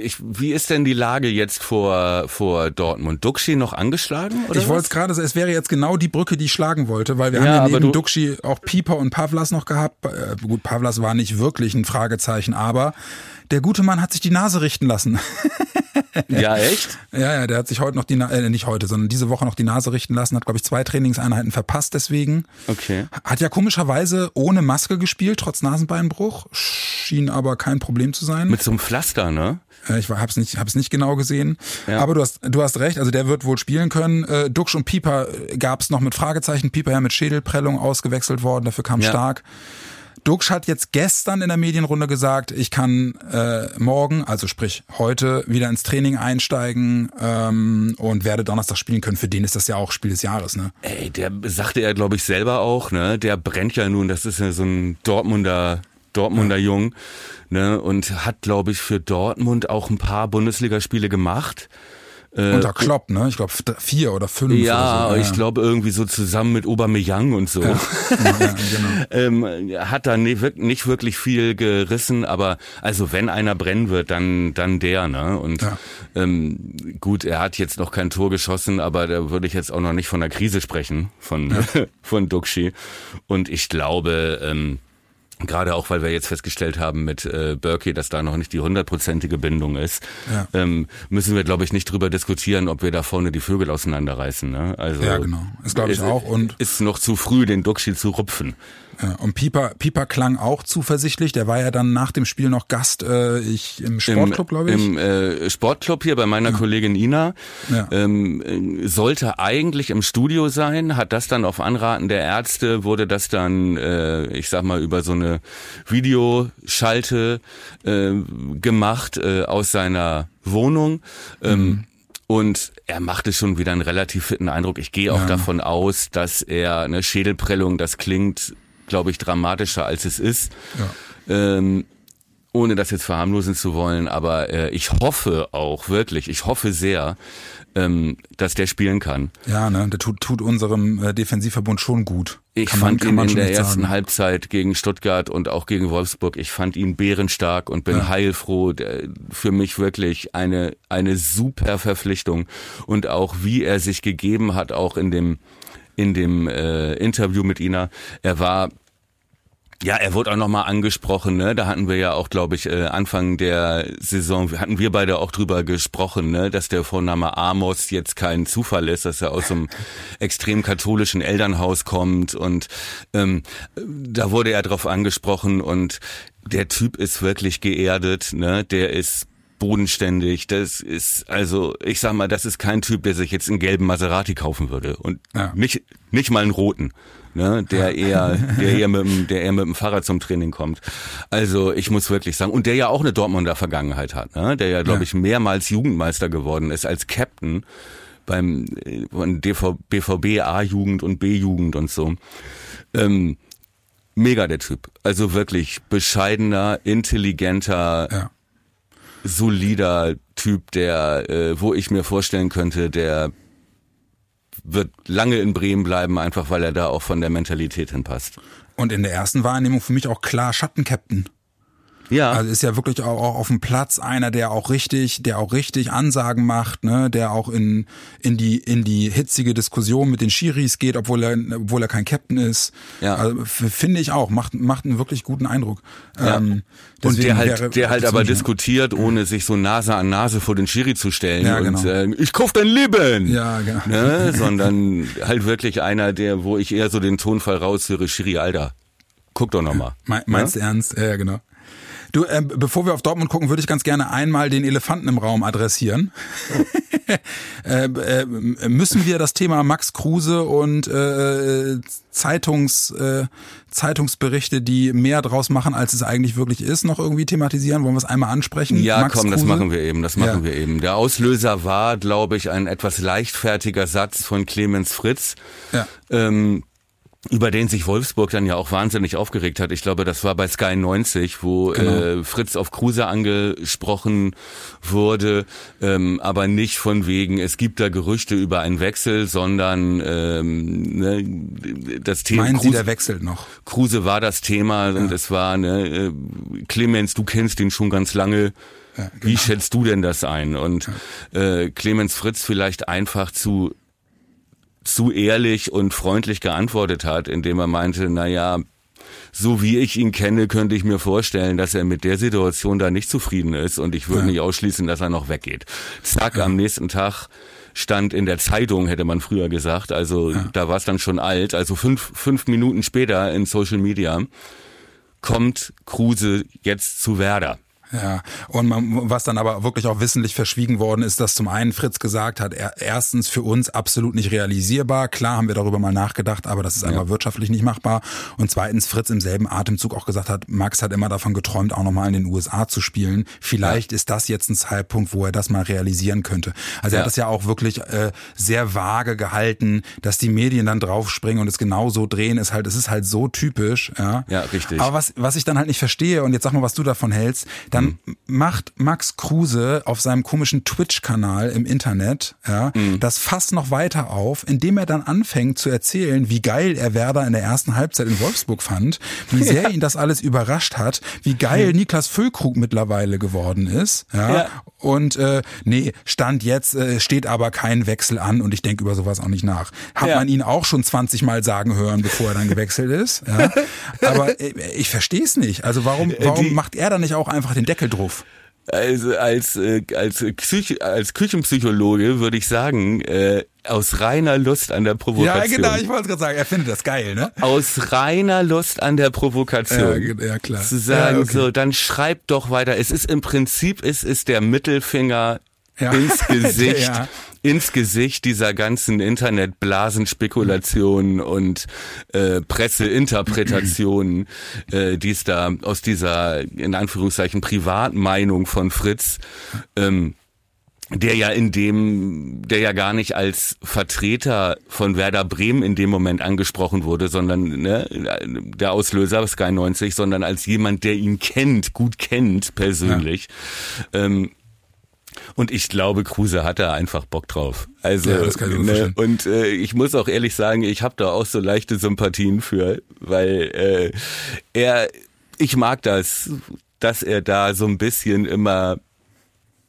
ich, wie ist denn die Lage jetzt vor, vor Dortmund? Duxi noch angeschlagen? Oder ich wollte es gerade, es wäre jetzt genau die Brücke, die ich schlagen wollte, weil wir Ja, haben ja neben du- Duxi auch Pieper und Pavlas noch gehabt. Äh, gut, Pavlas war nicht wirklich ein Fragezeichen, aber der gute Mann hat sich die Nase richten lassen. Ja, echt? Ja, ja, der hat sich heute noch die, Na äh, nicht heute, sondern diese Woche noch die Nase richten lassen, hat, glaube ich, zwei Trainingseinheiten verpasst deswegen. Okay. Hat ja komischerweise ohne Maske gespielt, trotz Nasenbeinbruch. Schien aber kein Problem zu sein. Mit so einem Pflaster, ne? Äh, Ich hab's nicht, hab's nicht genau gesehen. Ja. Aber du hast, du hast recht, also der wird wohl spielen können. Äh, Duxch und Pieper äh, gab's noch mit Fragezeichen. Pieper ja mit Schädelprellung ausgewechselt worden, dafür kam Ja. stark. Duxch hat jetzt gestern in der Medienrunde gesagt, ich kann äh, morgen, also sprich heute, wieder ins Training einsteigen ähm, und werde Donnerstag spielen können. Für den ist das ja auch Spiel des Jahres, ne? Ey, der sagte er, glaube ich, selber auch, ne? Der brennt ja nun, das ist ja so ein Dortmunder Dortmunder ja. Jung, ne, und hat, glaube ich, für Dortmund auch ein paar Bundesligaspiele gemacht. Äh, Unter Klopp, ne? Ich glaube vier oder fünf. Ja, oder so. ich glaube irgendwie so zusammen mit Aubameyang und so. Ja. ja, genau. ähm, hat da nicht wirklich viel gerissen, aber also wenn einer brennen wird, dann dann der, ne? Und ja. ähm, gut, er hat jetzt noch kein Tor geschossen, aber da würde ich jetzt auch noch nicht von der Krise sprechen von von Duxi. Und ich glaube. Ähm, Gerade auch, weil wir jetzt festgestellt haben mit äh, Berkey, dass da noch nicht die hundertprozentige Bindung ist, ja. ähm, müssen wir, glaube ich, nicht drüber diskutieren, ob wir da vorne die Vögel auseinanderreißen. Ne? Also, ja, genau. Das glaube ich auch. Und ist noch zu früh, den Duxi zu rupfen. Ja, und Pieper, Pieper klang auch zuversichtlich. Der war ja dann nach dem Spiel noch Gast äh, ich, im Sportclub, glaube ich. Im äh, Sportclub hier bei meiner ja. Kollegin Ina. Ja. Ähm, sollte eigentlich im Studio sein, hat das dann auf Anraten der Ärzte, wurde das dann, äh, ich sag mal, über so eine Videoschalte äh, gemacht äh, aus seiner Wohnung. Ähm, mhm. Und er machte schon wieder einen relativ fitten Eindruck. Ich gehe auch ja. davon aus, dass er eine Schädelprellung, das klingt glaube ich, dramatischer, als es ist. Ja. Ähm, ohne das jetzt verharmlosen zu wollen, aber äh, ich hoffe auch wirklich, ich hoffe sehr, ähm, dass der spielen kann. Ja, ne, der tut, tut unserem äh, Defensivverbund schon gut. Ich kann fand man, ihn in der ersten sagen. Halbzeit gegen Stuttgart und auch gegen Wolfsburg, ich fand ihn bärenstark und bin ja. heilfroh. Der, für mich wirklich eine, eine super Verpflichtung und auch wie er sich gegeben hat, auch in dem in dem äh, Interview mit Ina. Er war ja, er wurde auch nochmal angesprochen, ne? Da hatten wir ja auch, glaube ich, äh, Anfang der Saison, hatten wir beide auch drüber gesprochen, ne? Dass der Vorname Amos jetzt kein Zufall ist, dass er aus einem extrem katholischen Elternhaus kommt und ähm, da wurde er drauf angesprochen und der Typ ist wirklich geerdet, ne? Der ist bodenständig. Das ist also, ich sag mal, das ist kein Typ, der sich jetzt einen gelben Maserati kaufen würde und ja. nicht nicht mal einen roten, ne, der eher der eher mit dem, der eher mit dem Fahrrad zum Training kommt. Also ich muss wirklich sagen und der ja auch eine Dortmunder Vergangenheit hat, ne, der ja glaube ich mehrmals Jugendmeister geworden ist als Captain beim äh, von DV, BVB A-Jugend und B-Jugend und so. Ähm, mega der Typ. Also wirklich bescheidener, intelligenter, ja solider Typ, der, äh, wo ich mir vorstellen könnte, der wird lange in Bremen bleiben, einfach weil er da auch von der Mentalität hinpasst. Und in der ersten Wahrnehmung für mich auch klar Schattencaptain. Ja. Also ist ja wirklich auch, auch auf dem Platz einer, der auch richtig, der auch richtig Ansagen macht, ne, der auch in, in die, in die hitzige Diskussion mit den Schiris geht, obwohl er, obwohl er kein Captain ist. Ja. Also, finde ich auch, macht, macht einen wirklich guten Eindruck. Ja. Ähm, und der halt, der halt aber diskutiert, ohne sich so Nase an Nase vor den Schiri zu stellen ja, genau. und äh, ich kauf dein Leben. Ja, genau. Ne? Sondern halt wirklich einer, der, wo ich eher so den Tonfall raushöre, Schiri, Alter. Guck doch nochmal. Me meinst du ernst? Ja, genau. Du, äh, bevor wir auf Dortmund gucken, würde ich ganz gerne einmal den Elefanten im Raum adressieren. äh, äh, müssen wir das Thema Max Kruse und äh, Zeitungs, äh, Zeitungsberichte, die mehr draus machen, als es eigentlich wirklich ist, noch irgendwie thematisieren? Wollen wir es einmal ansprechen? Ja, Max komm, Kruse? das machen wir eben. Das machen ja. wir eben. Der Auslöser war, glaube ich, ein etwas leichtfertiger Satz von Clemens Fritz. Ja. Ähm, über den sich Wolfsburg dann ja auch wahnsinnig aufgeregt hat. Ich glaube, das war bei Sky 90, wo genau. äh, Fritz auf Kruse angesprochen wurde, ähm, aber nicht von wegen, es gibt da Gerüchte über einen Wechsel, sondern ähm, ne, das Thema. Meinen Kruse, Sie, der wechselt noch? Kruse war das Thema ja. und es war, ne, äh, Clemens, du kennst ihn schon ganz lange. Ja, genau. Wie schätzt du denn das ein? Und ja. äh, Clemens Fritz vielleicht einfach zu zu ehrlich und freundlich geantwortet hat, indem er meinte, na ja, so wie ich ihn kenne, könnte ich mir vorstellen, dass er mit der Situation da nicht zufrieden ist und ich würde ja. nicht ausschließen, dass er noch weggeht. Zack, ja. am nächsten Tag stand in der Zeitung, hätte man früher gesagt. Also ja. da war es dann schon alt. Also fünf, fünf Minuten später in Social Media kommt Kruse jetzt zu Werder. Ja, und man, was dann aber wirklich auch wissentlich verschwiegen worden ist, dass zum einen Fritz gesagt hat, er, erstens für uns absolut nicht realisierbar. Klar haben wir darüber mal nachgedacht, aber das ist einfach wirtschaftlich nicht machbar. Und zweitens Fritz im selben Atemzug auch gesagt hat, Max hat immer davon geträumt, auch nochmal in den USA zu spielen. Vielleicht ist das jetzt ein Zeitpunkt, wo er das mal realisieren könnte. Also er hat das ja auch wirklich äh, sehr vage gehalten, dass die Medien dann draufspringen und es genau so drehen, ist halt, es ist halt so typisch. Ja, Ja, richtig. Aber was, was ich dann halt nicht verstehe, und jetzt sag mal, was du davon hältst, dann Mhm. macht Max Kruse auf seinem komischen Twitch-Kanal im Internet ja, Mhm. das Fass noch weiter auf, indem er dann anfängt zu erzählen, wie geil er Werder in der ersten Halbzeit in Wolfsburg fand, wie sehr ihn das alles überrascht hat, wie geil Niklas Füllkrug mittlerweile geworden ist. Ja, Ja. Und äh, nee, Stand jetzt äh, steht aber kein Wechsel an und ich denke über sowas auch nicht nach. Hat Ja. man ihn auch schon 20 Mal sagen hören, bevor er dann gewechselt ist. Ja? Aber äh, ich verstehe es nicht. Also warum, warum die- macht er dann nicht auch einfach den Deckel drauf? Also als äh, als Psych als Küchenpsychologe würde ich sagen, äh, aus reiner Lust an der Provokation. genau, ich wollte gerade sagen, er findet das geil, ne? aus reiner Lust an der Provokation. Ja, ja, klar. Zu sagen, Ja, okay. so, dann schreibt doch weiter. Es ist im Prinzip, es ist der Mittelfinger Ja. ins Gesicht, Ja. Ins Gesicht dieser ganzen Internetblasenspekulationen und äh, Presseinterpretationen, äh, die es da aus dieser, in Anführungszeichen, Privatmeinung von Fritz, ähm, der ja in dem, der ja gar nicht als Vertreter von Werder Bremen in dem Moment angesprochen wurde, sondern ne, der Auslöser Sky 90, sondern als jemand, der ihn kennt, gut kennt persönlich. Ähm, und ich glaube, Kruse hat da einfach Bock drauf. Also Ja, das kann ich ne, und äh, ich muss auch ehrlich sagen, ich habe da auch so leichte Sympathien für, weil äh, er, ich mag das, dass er da so ein bisschen immer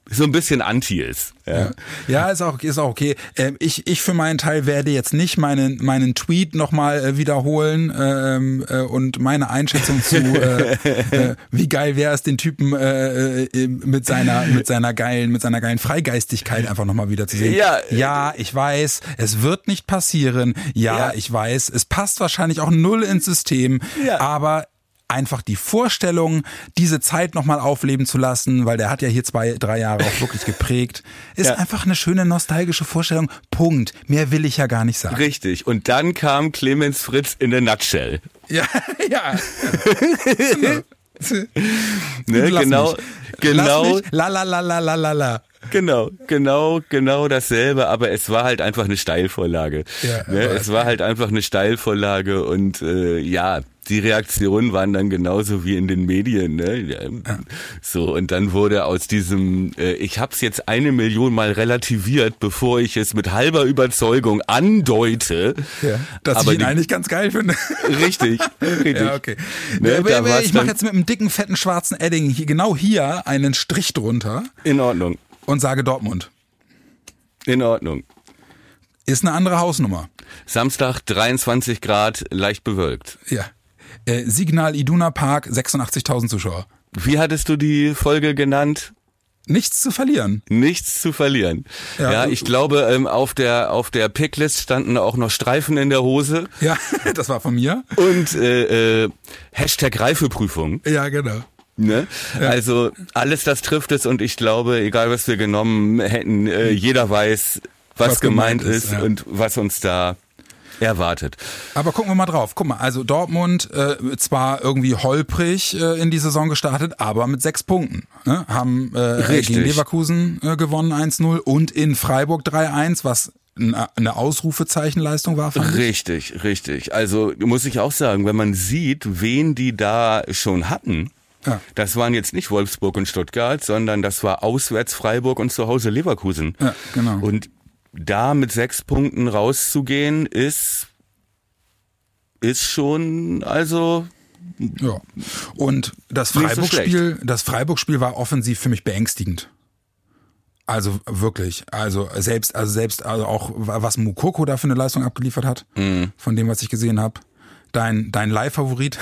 so ein bisschen anti ist. Ja. Ja, ist auch, ist auch okay. Ähm, ich, ich für meinen Teil werde jetzt nicht meinen, meinen Tweet nochmal äh, wiederholen ähm, äh, und meine Einschätzung zu, äh, äh, wie geil wäre es, den Typen äh, äh, mit seiner, mit seiner geilen, mit seiner geilen Freigeistigkeit einfach nochmal wiederzusehen. Ja. ja, ich weiß, es wird nicht passieren. Ja, Ja. ich weiß, es passt wahrscheinlich auch null ins System, Ja. aber einfach die Vorstellung, diese Zeit nochmal aufleben zu lassen, weil der hat ja hier zwei, drei Jahre auch wirklich geprägt, ist Ja. einfach eine schöne nostalgische Vorstellung. Punkt. Mehr will ich ja gar nicht sagen. Richtig. Und dann kam Clemens Fritz in der Nutshell. Ja, ja. Ne? Genau, mich. genau, mich. La la la la la la la. Genau, genau, genau dasselbe, aber es war halt einfach eine Steilvorlage. Ja, ne? Es war halt einfach eine Steilvorlage und äh, ja, die Reaktionen waren dann genauso wie in den Medien. Ne? Ja, So, und dann wurde aus diesem, äh, ich hab's jetzt eine Million Mal relativiert, bevor ich es mit halber Überzeugung andeute. Ja, dass aber ich ihn die, eigentlich ganz geil finde. Richtig, richtig. Ja, okay. Ne, Aber- da aber ich mache jetzt mit einem dicken, fetten, schwarzen Edding hier, genau hier einen Strich drunter In Ordnung, und sage Dortmund. in Ordnung. Ist eine andere Hausnummer. Samstag 23 Grad, leicht bewölkt. Ja. Äh, Signal Iduna Park, 86.000 Zuschauer. Wie hattest du die Folge genannt? Nichts zu verlieren. Nichts zu verlieren. Ja, Ja, ich glaube, ähm, auf der auf der Picklist standen auch noch Streifen in der Hose Ja, das war von mir. und äh, äh, Hashtag Reifeprüfung. Ja, genau. Ne? Also alles das trifft es und ich glaube, egal was wir genommen hätten, äh, jeder weiß, was, Was gemeint, gemeint ist ja. und was uns da erwartet. Aber gucken wir mal drauf. Guck mal, also Dortmund äh, zwar irgendwie holprig äh, in die Saison gestartet, aber mit sechs Punkten. Ne? Haben äh, Richtig. gegen Leverkusen äh, gewonnen 1-0 und in Freiburg 3-1, was eine Ausrufezeichenleistung war. Fand ich. Richtig, richtig. Also muss ich auch sagen, wenn man sieht, wen die da schon hatten, Ja. das waren jetzt nicht Wolfsburg und Stuttgart, sondern das war auswärts Freiburg und zu Hause Leverkusen. Ja, genau. Und da mit sechs Punkten rauszugehen, ist, ist schon, also, Ja. Und das Nicht so Freiburg-Spiel, das Freiburg-Spiel war offensiv für mich beängstigend. Also wirklich, also selbst, also selbst, also auch was Mukoko da für eine Leistung abgeliefert hat, Mhm. von dem, was ich gesehen habe. Dein, dein Leihfavorit.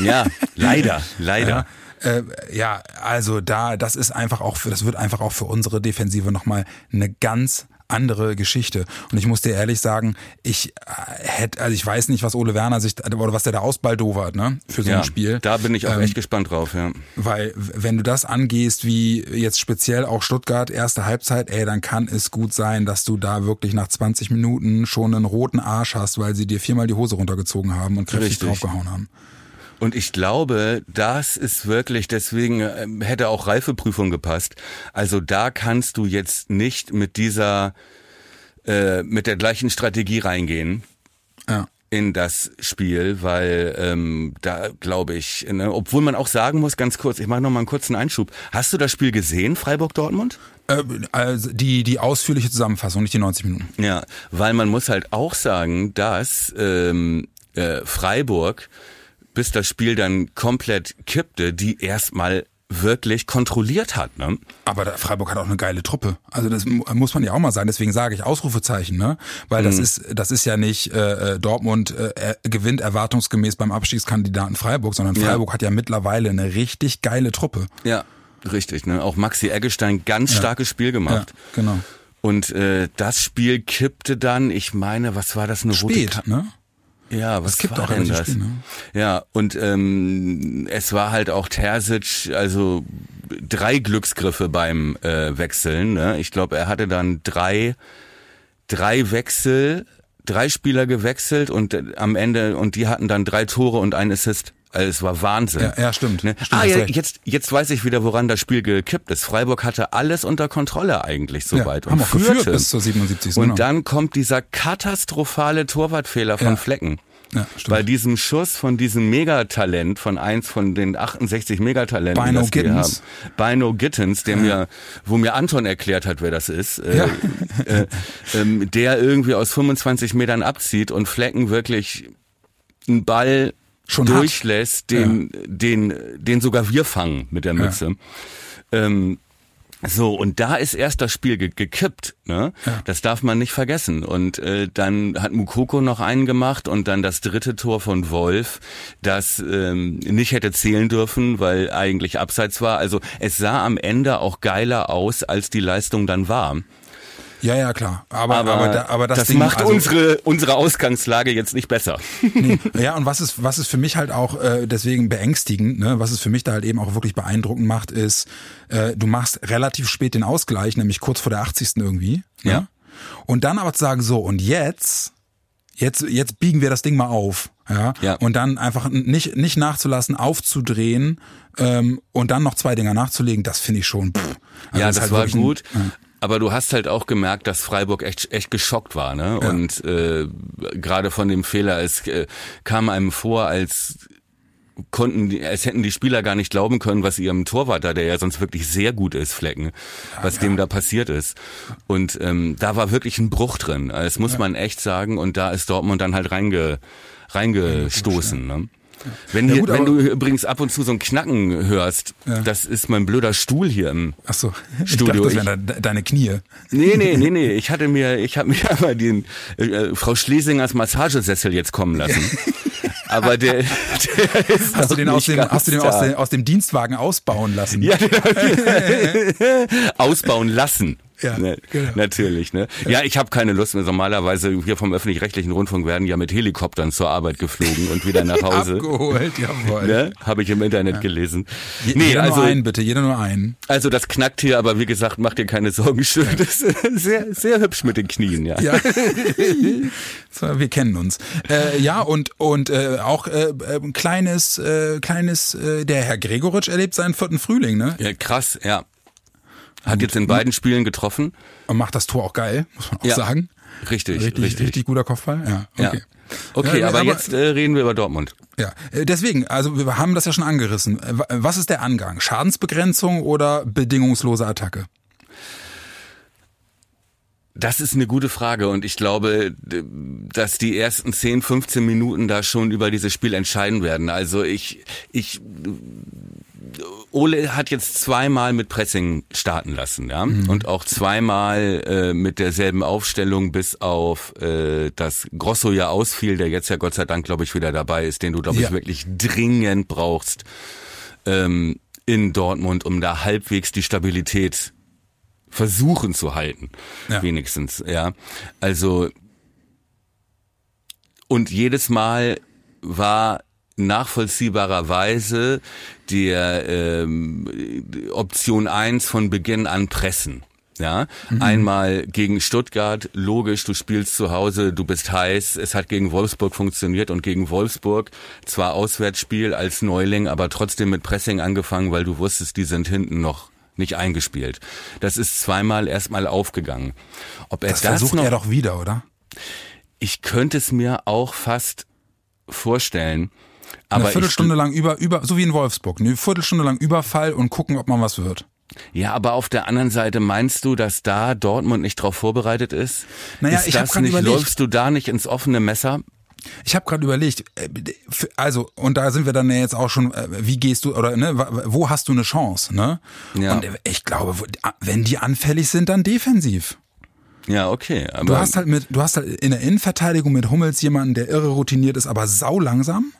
ja, leider, leider. Ja, äh, ja, also da, das ist einfach auch für, das wird einfach auch für unsere Defensive nochmal eine ganz andere Geschichte. Und ich muss dir ehrlich sagen, ich äh, hätte, also ich weiß nicht, was Ole Werner sich, oder was der da ausbaldowert, ne, für so ja, ein Spiel. Da bin ich auch Ähm, echt gespannt drauf, ja. Weil wenn du das angehst, wie jetzt speziell auch Stuttgart, erste Halbzeit, ey, dann kann es gut sein, dass du da wirklich nach 20 Minuten schon einen roten Arsch hast, weil sie dir viermal die Hose runtergezogen haben und kräftig Richtig. draufgehauen haben. Und ich glaube, das ist wirklich, deswegen ähm, hätte auch Reifeprüfung gepasst. Also da kannst du jetzt nicht mit dieser, äh, mit der gleichen Strategie reingehen Ja. in das Spiel, weil ähm, da glaube ich, ne, obwohl man auch sagen muss, ganz kurz, ich mache noch mal einen kurzen Einschub. Hast du das Spiel gesehen, Freiburg-Dortmund? Äh, also die, die ausführliche Zusammenfassung, nicht die 90 Minuten. Ja, weil man muss halt auch sagen, dass ähm, äh, Freiburg, bis das Spiel dann komplett kippte, die erstmal wirklich kontrolliert hat. Ne? Aber Freiburg hat auch eine geile Truppe. Also das mu- muss man ja auch mal sagen. Deswegen sage ich Ausrufezeichen, ne? Weil das ist das ist ja nicht äh, äh, Dortmund äh, gewinnt erwartungsgemäß beim Abstiegskandidaten Freiburg, sondern Ja. Freiburg hat ja mittlerweile eine richtig geile Truppe. Ja, richtig. Ne? Auch Maxi Eggestein ganz starkes Spiel Ja, gemacht. genau. Und äh, das Spiel kippte dann, ich meine, was war das, eine rote Spät, Karte? ne? Ja, was kippt war auch denn das? spät, ne? Ja, und ähm, es war halt auch Terzic, also drei Glücksgriffe beim äh, Wechseln. Ne? Ich glaube, er hatte dann drei, drei Wechsel, drei Spieler gewechselt und äh, am Ende und die hatten dann drei Tore und ein Assist. Also es war Wahnsinn. Ja, ja, stimmt. Ne? Stimmt, ah, ja, jetzt, jetzt weiß ich wieder, woran das Spiel gekippt ist. Freiburg hatte alles unter Kontrolle eigentlich soweit ja, haben und auch geführt führte. bis zur 77. Und genau. dann kommt dieser katastrophale Torwartfehler von Ja. Flecken. Ja, stimmt. Bei diesem Schuss von diesem Megatalent, von eins von den 68 Megatalenten, die Bino das wir haben. Gittens. Bino Gittens, der mir, wo mir Anton erklärt hat, wer das ist, äh, Ja. äh, ähm, der irgendwie aus 25 Metern abzieht und Flecken wirklich einen Ball Schon hat. durchlässt, den, den, den sogar wir fangen mit der Mütze. Ähm, so, und da ist erst das Spiel ge gekippt. Ne? Das darf man nicht vergessen. Und äh, dann hat Mukoko noch einen gemacht und dann das dritte Tor von Wolf, das ähm, nicht hätte zählen dürfen, weil eigentlich abseits war. Also es sah am Ende auch geiler aus, als die Leistung dann war. Ja, ja, klar. Aber, Aber, aber, da, aber das, das Ding, macht also, unsere, unsere Ausgangslage jetzt nicht besser. Ja, und was ist, was ist für mich halt auch äh, deswegen beängstigend, ne, was es für mich da halt eben auch wirklich beeindruckend macht, ist, äh, du machst relativ spät den Ausgleich, nämlich kurz vor der 80. irgendwie. Ne? Ja. Und dann aber zu sagen, so, und jetzt, jetzt, jetzt biegen wir das Ding mal auf. Ja. Ja. Und dann einfach nicht, nicht nachzulassen, aufzudrehen ähm, und dann noch zwei Dinger nachzulegen, das finde ich schon. Pff. Also ja, ist das halt war ein- gut. Aber du hast halt auch gemerkt, dass Freiburg echt, echt geschockt war, ne? Ja. Und äh, gerade von dem Fehler, es äh, kam einem vor, als konnten, die, als hätten die Spieler gar nicht glauben können, was ihrem Torwart da, der ja sonst wirklich sehr gut ist, Flecken, was dem da passiert ist. Und ähm, da war wirklich ein Bruch drin. Das muss man echt sagen. Und da ist Dortmund dann halt reinge, reingestoßen. Ne? Wenn, Ja, gut, wenn du übrigens ab und zu so ein Knacken hörst, das ist mein blöder Stuhl hier im Ach so, ich Studio, dachte, das wären de deine Knie. Nee, nee, nee, nee. Ich hatte mir, ich habe mir aber den äh, Frau Schlesingers Massagesessel jetzt kommen lassen. Aber der, der ist Hast du den, aus dem, hast du den aus, dem, aus dem Dienstwagen ausbauen lassen? ja, ausbauen lassen. Ja, ne, genau. Natürlich, ne? Ja, ich habe keine Lust mehr. Normalerweise hier vom öffentlich-rechtlichen Rundfunk werden ja mit Helikoptern zur Arbeit geflogen und wieder nach Hause. Abgeholt, jawohl. Ne? Habe ich im Internet gelesen. Je- Nee, jeder also nur einen, bitte, jeder nur einen. also das knackt hier, aber wie gesagt, mach dir keine Sorgen. Schön, das ist sehr, sehr hübsch mit den Knien, ja. Ja. so, wir kennen uns. Äh, ja, und, und äh, auch äh, äh, ein kleines, äh, kleines, äh, der Herr Gregoritsch erlebt seinen vierten Frühling, ne? Ja, krass, ja. Hat jetzt in beiden Spielen getroffen. Und macht das Tor auch geil, muss man auch Ja. sagen. Richtig, Richtig, richtig. richtig, guter Kopfball. Ja, Ja. okay. Okay, Ja, aber, jetzt äh, reden wir über Dortmund. Ja, äh, deswegen, also wir haben das ja schon angerissen. Äh, wa- Was ist der Angang? Schadensbegrenzung oder bedingungslose Attacke? Das ist eine gute Frage und ich glaube, dass die ersten 10, 15 Minuten da schon über dieses Spiel entscheiden werden. Also ich, ich, Ole hat jetzt zweimal mit Pressing starten lassen, ja, und auch zweimal äh, mit derselben Aufstellung, bis auf äh, dass Grosso ja ausfiel, der jetzt ja Gott sei Dank, glaube ich, wieder dabei ist, den du, glaube Ja. ich, wirklich dringend brauchst ähm, in Dortmund, um da halbwegs die Stabilität versuchen zu halten, Ja. wenigstens, ja. Also und jedes Mal war nachvollziehbarerweise der ähm, Option 1 von Beginn an pressen. Ja, einmal gegen Stuttgart, logisch, du spielst zu Hause, du bist heiß, es hat gegen Wolfsburg funktioniert und gegen Wolfsburg zwar Auswärtsspiel als Neuling, aber trotzdem mit Pressing angefangen, weil du wusstest, die sind hinten noch nicht eingespielt. Das ist zweimal erstmal aufgegangen. Ob er Das das, versucht noch er doch wieder, oder? ich könnte es mir auch fast vorstellen. Eine Aber Viertelstunde lang über, über, so wie in Wolfsburg, eine Viertelstunde lang Überfall und gucken, ob man was wird. ja, aber auf der anderen Seite meinst du, dass da Dortmund nicht drauf vorbereitet ist? Naja, ist ich das nicht, überlegt. läufst du da nicht ins offene Messer? Ich habe gerade überlegt, äh, also und da sind wir dann ja jetzt auch schon, äh, wie gehst du oder ne, wo hast du eine Chance, ne? Ja. Und äh, ich glaube, wenn die anfällig sind, dann defensiv. Ja, okay. Aber Du hast halt mit, du hast halt in der Innenverteidigung mit Hummels jemanden, der irre routiniert ist, aber sau langsam,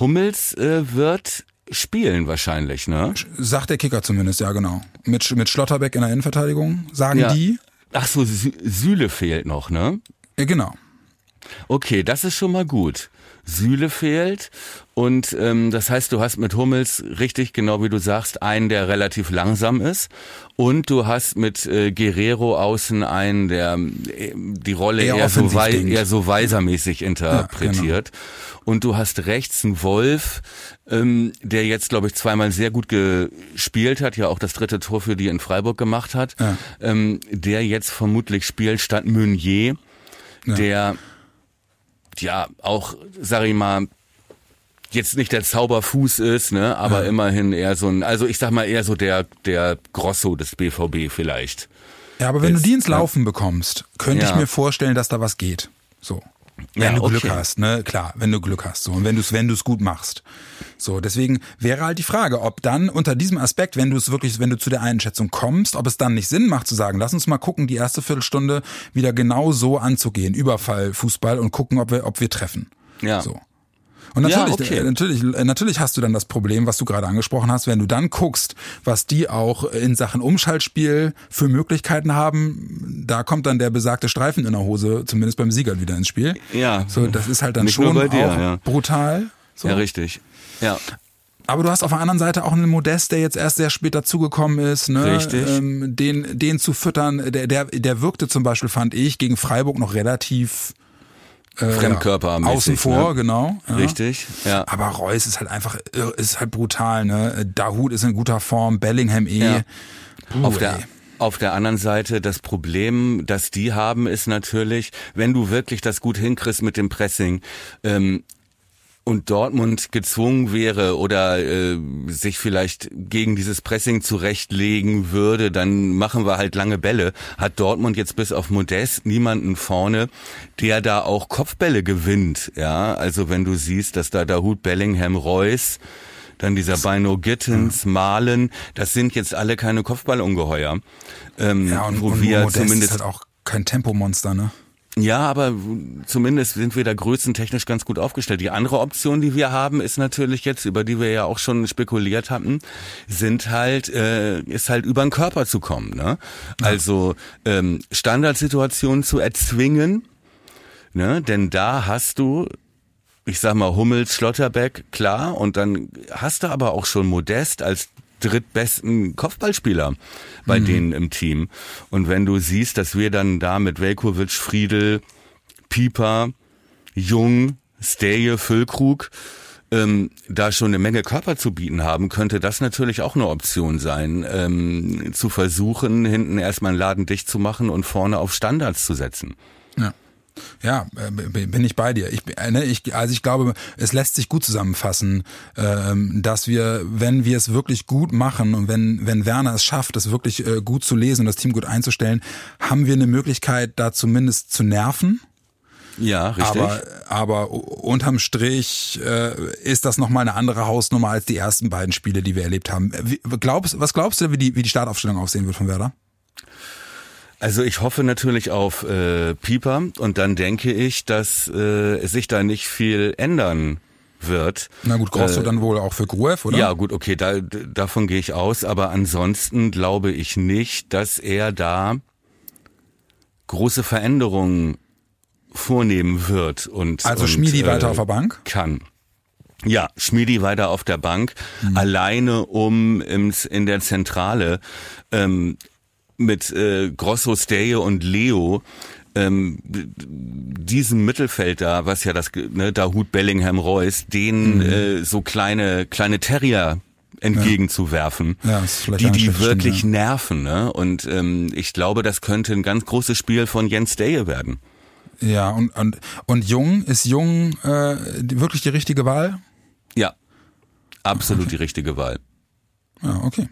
Hummels äh, wird spielen wahrscheinlich, ne? sagt der Kicker zumindest, ja genau. Mit mit Schlotterbeck in der Innenverteidigung sagen Ja. die, Ach so, Sü Süle fehlt noch, ne? ja, genau. Okay, das ist schon mal gut. Süle fehlt und ähm, das heißt, du hast mit Hummels richtig, genau wie du sagst, einen, der relativ langsam ist und du hast mit äh, Guerrero außen einen, der äh, die Rolle Eher eher, so, wei denkt. eher so weisermäßig interpretiert. Und du hast rechts einen Wolf, ähm, der jetzt, glaube ich, zweimal sehr gut gespielt hat, ja auch das dritte Tor für die in Freiburg gemacht hat, Ja. ähm, der jetzt vermutlich spielt statt Meunier, der ja auch, sag ich mal, jetzt nicht der Zauberfuß ist, ne, aber immerhin eher so ein, also ich sag mal eher so der der Grosso des BVB vielleicht. Ja, aber wenn Jetzt, du die ins ja. Laufen bekommst, könnte ich Ja. mir vorstellen, dass da was geht. So. Wenn Ja, du Glück okay. hast, ne? Klar, wenn du Glück hast. So. Und wenn du es, wenn du es gut machst. So, deswegen wäre halt die Frage, ob dann unter diesem Aspekt, wenn du es wirklich, wenn du zu der Einschätzung kommst, ob es dann nicht Sinn macht zu sagen, lass uns mal gucken, die erste Viertelstunde wieder genau so anzugehen, Überfall, Fußball und gucken, ob wir, ob wir treffen. Ja. So. Und Ja, natürlich, okay. äh, natürlich, äh, natürlich hast du dann das Problem, was du gerade angesprochen hast, wenn du dann guckst, was die auch in Sachen Umschaltspiel für Möglichkeiten haben, da kommt dann der besagte Streifen in der Hose, zumindest beim Sieger wieder ins Spiel. Ja. So, das ist halt dann Nicht schon dir, auch ja. brutal. So. Ja, richtig. Ja. Aber du hast auf der anderen Seite auch einen Modest, der jetzt erst sehr spät dazugekommen ist, ne? Richtig. Ähm, den, den zu füttern, der, der, der wirkte zum Beispiel, fand ich, gegen Freiburg noch relativ äh, Fremdkörpermäßig, außen vor, ne? genau. Ja. Richtig. Ja. Aber Reus ist halt einfach, irr- ist halt brutal, ne? Dahut ist in guter Form, Bellingham eh. Ja. Puh, Auf der ey. auf der anderen Seite, das Problem, das die haben, ist natürlich, wenn du wirklich das gut hinkriegst mit dem Pressing, ähm, und Dortmund gezwungen wäre oder äh, sich vielleicht gegen dieses Pressing zurechtlegen würde, dann machen wir halt lange Bälle. Hat Dortmund jetzt bis auf Modest niemanden vorne, der da auch Kopfbälle gewinnt. Ja, also wenn du siehst, dass da Dahut, Bellingham, Reus, dann dieser Bino Gittens, Malen, das sind jetzt alle keine Kopfballungeheuer. Ähm, Ja, und, wo und wir Modest zumindest ist halt auch kein Tempomonster, ne? Ja, aber zumindest sind wir da größentechnisch ganz gut aufgestellt. Die andere Option, die wir haben, ist natürlich jetzt, über die wir ja auch schon spekuliert hatten, sind halt, äh, ist halt über den Körper zu kommen. Ne? Also ähm, Standardsituationen zu erzwingen, ne? denn da hast du ich sag mal Hummels, Schlotterbeck, klar, und dann hast du aber auch schon Modest als drittbesten Kopfballspieler bei denen im Team. Und wenn du siehst, dass wir dann da mit Velkovic, Friedel, Pieper, Jung, Steje, Füllkrug ähm, da schon eine Menge Körper zu bieten haben, könnte das natürlich auch eine Option sein, ähm, zu versuchen, hinten erstmal einen Laden dicht zu machen und vorne auf Standards zu setzen. Ja. Ja, äh, bin ich bei dir. Ich, äh, ne, ich, also ich glaube, es lässt sich gut zusammenfassen, ähm, dass wir, wenn wir es wirklich gut machen und wenn, wenn Werner es schafft, das wirklich äh, gut zu lesen und das Team gut einzustellen, haben wir eine Möglichkeit, da zumindest zu nerven. Ja, richtig. Aber, aber unterm Strich äh, ist das nochmal eine andere Hausnummer als die ersten beiden Spiele, die wir erlebt haben. Wie, glaubst, was glaubst du, wie die, wie die Startaufstellung aussehen wird von Werder? Also ich hoffe natürlich auf äh, Pieper und dann denke ich, dass äh, sich da nicht viel ändern wird. Na gut, Grosso äh, dann wohl auch für Gruev, oder? Ja, gut, okay, da, davon gehe ich aus, aber ansonsten glaube ich nicht, dass er da große Veränderungen vornehmen wird und also und, Schmiedi äh, weiter auf der Bank kann. Ja, Schmiedi weiter auf der Bank, mhm. alleine um im, in der Zentrale ähm, mit äh, Grosso, Steje und Leo ähm, diesem Mittelfeld da, was ja das, ne, da Hut Bellingham Reus, den mhm. äh, so kleine kleine Terrier entgegenzuwerfen, ja. Ja, die die wirklich Stunde. nerven. Ne? Und ähm, ich glaube, das könnte ein ganz großes Spiel von Jens Deje werden. Ja, und, und, und Jung, ist Jung äh, wirklich die richtige Wahl? Ja, absolut okay. die richtige Wahl. Ja, okay.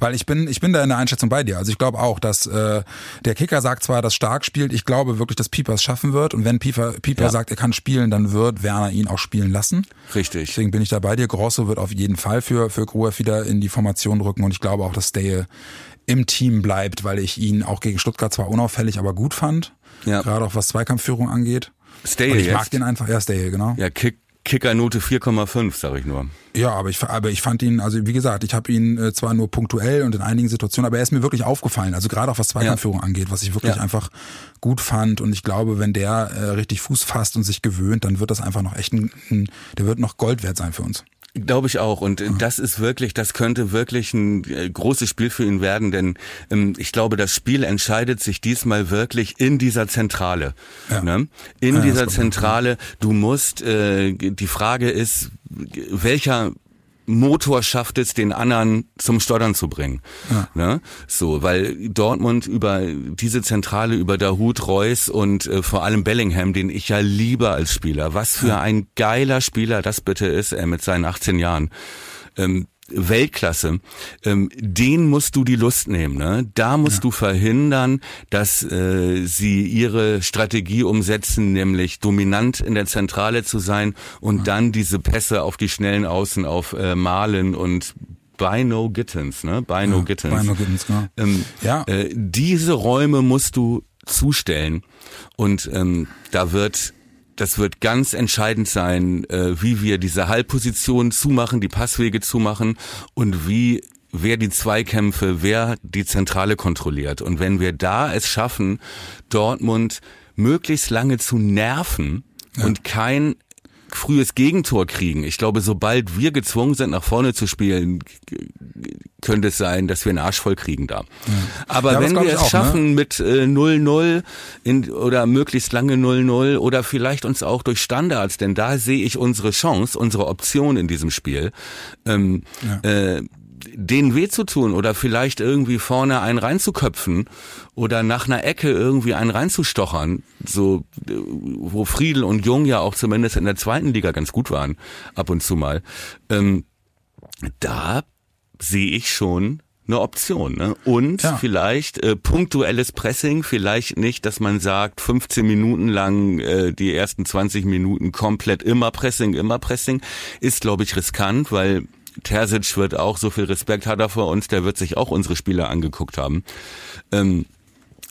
Weil ich bin, ich bin da in der Einschätzung bei dir. Also ich glaube auch, dass äh, der Kicker sagt zwar, dass stark spielt, ich glaube wirklich, dass Pieper es schaffen wird. Und wenn Pieper, Pieper ja. sagt, er kann spielen, dann wird Werner ihn auch spielen lassen. Richtig. Deswegen bin ich da bei dir. Grosso wird auf jeden Fall für, für Gruev wieder in die Formation rücken. Und ich glaube auch, dass Daye im Team bleibt, weil ich ihn auch gegen Stuttgart zwar unauffällig, aber gut fand. Ja. Gerade auch was Zweikampfführung angeht. Stay und ich jetzt. mag den einfach. Ja, Stay, genau. Ja, Kick, Kickernote 4,5, sag ich nur. Ja, aber ich, aber ich fand ihn, also wie gesagt, ich habe ihn äh, zwar nur punktuell und in einigen Situationen, aber er ist mir wirklich aufgefallen. Also gerade auch was Zweikampfführung ja. angeht, was ich wirklich ja. einfach gut fand. Und ich glaube, wenn der äh, richtig Fuß fasst und sich gewöhnt, dann wird das einfach noch echt ein, ein der wird noch Gold wert sein für uns. Glaube ich auch. Und das ist wirklich, das könnte wirklich ein äh, großes Spiel für ihn werden, denn ähm, ich glaube, das Spiel entscheidet sich diesmal wirklich in dieser Zentrale. Ja. Ne? In ja, dieser Zentrale. Du musst, äh, die Frage ist, welcher Motor schafft es, den anderen zum Stottern zu bringen. Ja. Ne? So, weil Dortmund über diese Zentrale, über Dahut, Reus und äh, vor allem Bellingham, den ich ja liebe als Spieler, was für ja. ein geiler Spieler das bitte ist, er mit seinen 18 Jahren. Ähm, Weltklasse, ähm, den musst du die Lust nehmen. Ne? Da musst ja. du verhindern, dass äh, sie ihre Strategie umsetzen, nämlich dominant in der Zentrale zu sein und ja. dann diese Pässe auf die schnellen Außen auf äh, Malen und Bino Gittens, ne? Bino ja, Gittens. Bino Gittens, genau. Ähm, ja. Äh, diese Räume musst du zustellen und ähm, da wird das wird ganz entscheidend sein, äh, wie wir diese Halbposition zumachen, die Passwege zumachen und wie wer die Zweikämpfe, wer die Zentrale kontrolliert. Und wenn wir da es schaffen, Dortmund möglichst lange zu nerven ja. und kein frühes Gegentor kriegen. Ich glaube, sobald wir gezwungen sind, nach vorne zu spielen, könnte es sein, dass wir einen Arsch voll kriegen da. Ja. Aber ja, wenn wir es auch, ne? schaffen ne? mit 0-0 äh, oder möglichst lange 0-0 oder vielleicht uns auch durch Standards, denn da sehe ich unsere Chance, unsere Option in diesem Spiel. Ähm, ja. äh, denen weh zu tun oder vielleicht irgendwie vorne einen reinzuköpfen oder nach einer Ecke irgendwie einen reinzustochern, so wo Friedel und Jung ja auch zumindest in der zweiten Liga ganz gut waren, ab und zu mal. Ähm, da sehe ich schon eine Option. Ne? Und ja. vielleicht äh, punktuelles Pressing, vielleicht nicht, dass man sagt, 15 Minuten lang äh, die ersten 20 Minuten komplett immer Pressing, immer Pressing, ist, glaube ich, riskant, weil Terzic wird auch, so viel Respekt hat er vor uns, der wird sich auch unsere Spieler angeguckt haben. Ähm,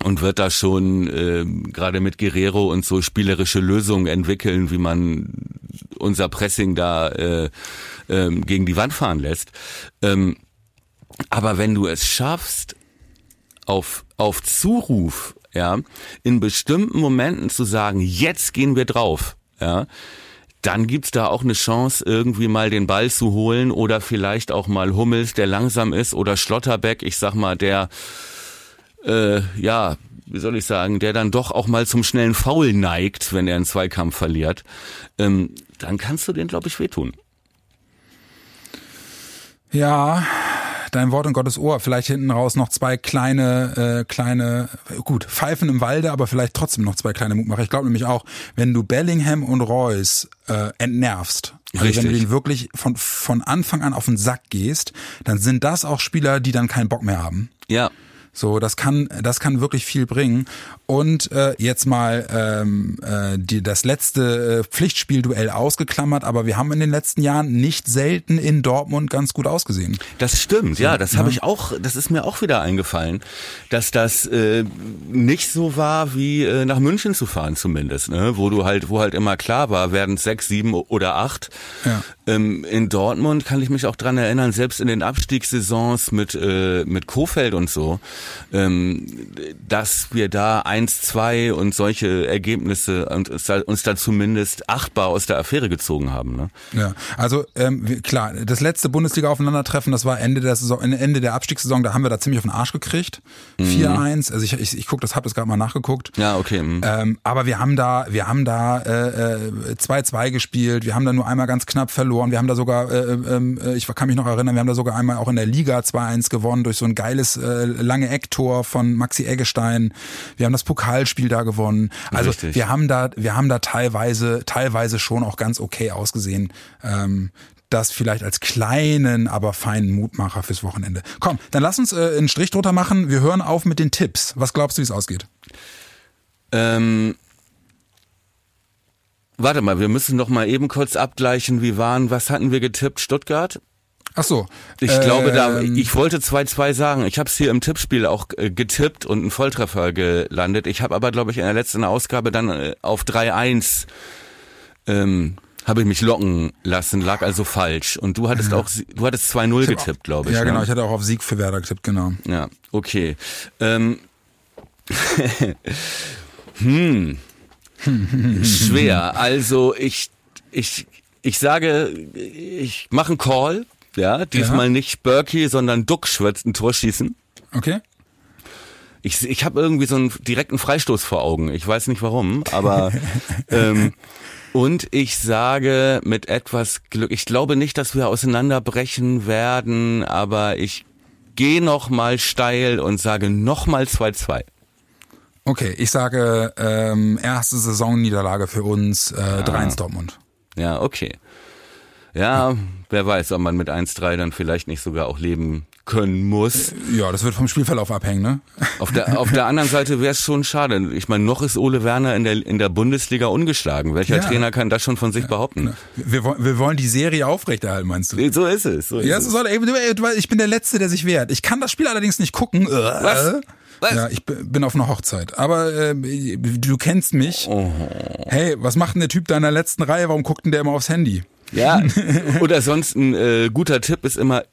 und wird da schon äh, gerade mit Guerrero und so spielerische Lösungen entwickeln, wie man unser Pressing da äh, äh, gegen die Wand fahren lässt. Ähm, aber wenn du es schaffst, auf, auf Zuruf, ja, in bestimmten Momenten zu sagen, jetzt gehen wir drauf, ja, dann gibt's da auch eine Chance, irgendwie mal den Ball zu holen oder vielleicht auch mal Hummels, der langsam ist, oder Schlotterbeck, ich sag mal, der, äh, ja, wie soll ich sagen, der dann doch auch mal zum schnellen Foul neigt, wenn er einen Zweikampf verliert, ähm, dann kannst du den, glaube ich, wehtun. Ja, dein Wort in Gottes Ohr. Vielleicht hinten raus noch zwei kleine, äh, kleine, gut, Pfeifen im Walde, aber vielleicht trotzdem noch zwei kleine Mutmacher. Ich glaube nämlich auch, wenn du Bellingham und Reus äh, entnervst, also Richtig. wenn du den wirklich von, von Anfang an auf den Sack gehst, dann sind das auch Spieler, die dann keinen Bock mehr haben. Ja. So, das kann, das kann wirklich viel bringen. Und äh, jetzt mal ähm, äh, die, das letzte äh, Pflichtspielduell ausgeklammert, aber wir haben in den letzten Jahren nicht selten in Dortmund ganz gut ausgesehen. Das stimmt, ja, das habe ich auch, das ist mir auch wieder eingefallen, dass das äh, nicht so war wie äh, nach München zu fahren zumindest, ne? wo du halt, wo halt immer klar war, werden sechs, sieben oder acht. Ja. Ähm, in Dortmund kann ich mich auch dran erinnern, selbst in den Abstiegssaisons mit äh, mit Kofeld und so, ähm, dass wir da eins, zwei und solche Ergebnisse und uns da, zumindest achtbar aus der Affäre gezogen haben. Ne? Ja, also ähm, klar, das letzte Bundesliga-Aufeinandertreffen, das war Ende der Saison, Ende der Abstiegssaison, da haben wir da ziemlich auf den Arsch gekriegt. 4-1, also ich, ich, ich guck, das hab das gerade mal nachgeguckt. Ja, okay. mm. Ähm, aber wir haben da, wir haben da äh, äh, 2-2 gespielt, wir haben da nur einmal ganz knapp verloren, wir haben da sogar, äh, äh, ich kann mich noch erinnern, wir haben da sogar einmal auch in der Liga 2-1 gewonnen durch so ein geiles äh, lange Ecktor von Maxi Eggestein. Wir haben das Pokalspiel da gewonnen. Also Richtig. wir haben da, wir haben da teilweise, teilweise schon auch ganz okay ausgesehen. Ähm, das vielleicht als kleinen, aber feinen Mutmacher fürs Wochenende. Komm, dann lass uns äh, einen Strich drunter machen. Wir hören auf mit den Tipps. Was glaubst du, wie es ausgeht? Ähm, warte mal, wir müssen noch mal eben kurz abgleichen, wie waren, was hatten wir getippt? Stuttgart? Ach so. Ich glaube, da, Ähm, ich wollte 2-2 sagen. Ich habe es hier im Tippspiel auch äh, getippt und einen Volltreffer gelandet. Ich habe aber, glaube ich, in der letzten Ausgabe dann äh, auf 3-1 ähm, habe ich mich locken lassen, lag also falsch. Und du hattest auch, du hattest 2-0 getippt, glaube ich. Ja, ne? genau. Ich hatte auch auf Sieg für Werder getippt, genau. Ja, okay. Ähm, hm. Schwer. Also ich, ich, ich sage, ich mache einen Call. Ja, diesmal Ja. nicht Berkey, sondern Duxch wird ein Tor schießen. Okay? Ich, ich habe irgendwie so einen direkten Freistoß vor Augen. Ich weiß nicht warum, aber ähm, und ich sage mit etwas Glück, ich glaube nicht, dass wir auseinanderbrechen werden, aber ich gehe noch mal steil und sage noch mal 2-2. Okay, ich sage ähm, erste Saisonniederlage für uns, äh, 3-1 Dortmund. Ja, okay. Ja, wer weiß, ob man mit 1-3 dann vielleicht nicht sogar auch leben können muss. Ja, das wird vom Spielverlauf abhängen, ne? Auf der, auf der anderen Seite wäre es schon schade. Ich meine, noch ist Ole Werner in der, in der Bundesliga ungeschlagen. Welcher Ja. Trainer kann das schon von sich behaupten? Wir, wollen- wir wollen die Serie aufrechterhalten, meinst du? So ist es. So ist Ja, es. so soll, ey, ich bin der Letzte, der sich wehrt. Ich kann das Spiel allerdings nicht gucken. Was? Was? Ja, ich bin auf einer Hochzeit. Aber äh, du kennst mich. Oh. Hey, was macht denn der Typ da in der letzten Reihe? Warum guckt denn der immer aufs Handy? Ja, oder sonst ein äh, guter Tipp ist immer,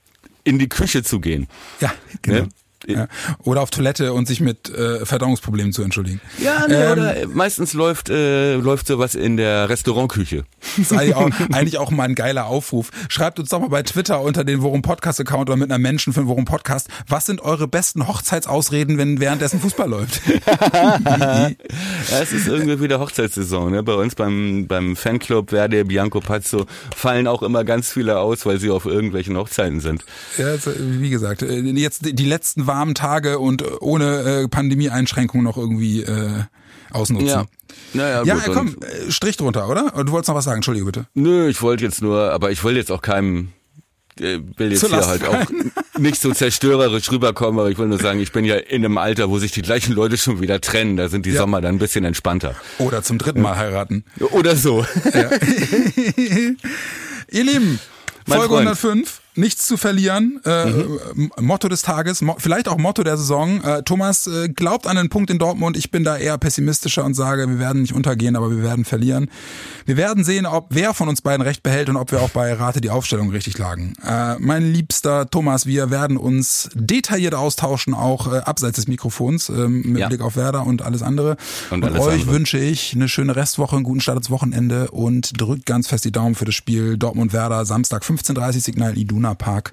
in die Küche zu gehen. Ja, genau. Ne? Ja. Oder auf Toilette und sich mit äh, Verdauungsproblemen zu entschuldigen. Ja, nee, Ähm, oder meistens läuft, äh, läuft sowas in der Restaurantküche. Das ist eigentlich auch, eigentlich auch mal ein geiler Aufruf. Schreibt uns doch mal bei Twitter unter den Worum Podcast Account oder mit einer Menschen für den Worum Podcast. Was sind eure besten Hochzeitsausreden, wenn währenddessen Fußball läuft? Ja, es ist irgendwie wieder Hochzeitssaison. Ne? Bei uns beim, beim Fanclub Verde Bianco Pazzo fallen auch immer ganz viele aus, weil sie auf irgendwelchen Hochzeiten sind. Ja, also, wie gesagt, äh, jetzt die letzten warmen Tage und ohne äh, Pandemie-Einschränkungen noch irgendwie äh, ausnutzen. Ja. Naja, Ja, gut, äh, komm, äh, Strich drunter, oder? Du wolltest noch was sagen, entschuldige bitte. Nö, ich wollte jetzt nur, aber ich will jetzt auch keinem, äh, will jetzt hier halt auch nicht so zerstörerisch rüberkommen, aber ich will nur sagen, ich bin ja in einem Alter, wo sich die gleichen Leute schon wieder trennen. Da sind die Ja. Sommer dann ein bisschen entspannter. Oder zum dritten Mal heiraten. Oder so. Ihr Lieben, Mein Folge Freund. 105, nichts zu verlieren. Äh, M- Motto des Tages, mo vielleicht auch Motto der Saison. Äh, Thomas äh, glaubt an den Punkt in Dortmund. Ich bin da eher pessimistischer und sage, wir werden nicht untergehen, aber wir werden verlieren. Wir werden sehen, ob wer von uns beiden recht behält und ob wir auch bei Rate die Aufstellung richtig lagen. Äh, mein liebster Thomas, wir werden uns detailliert austauschen, auch äh, abseits des Mikrofons, ähm, mit Ja. Blick auf Werder und alles andere. Und Und, alles euch andere. wünsche ich eine schöne Restwoche, einen guten Start ins Wochenende und drückt ganz fest die Daumen für das Spiel Dortmund-Werder, Samstag 15.30 Signal Iduna Park.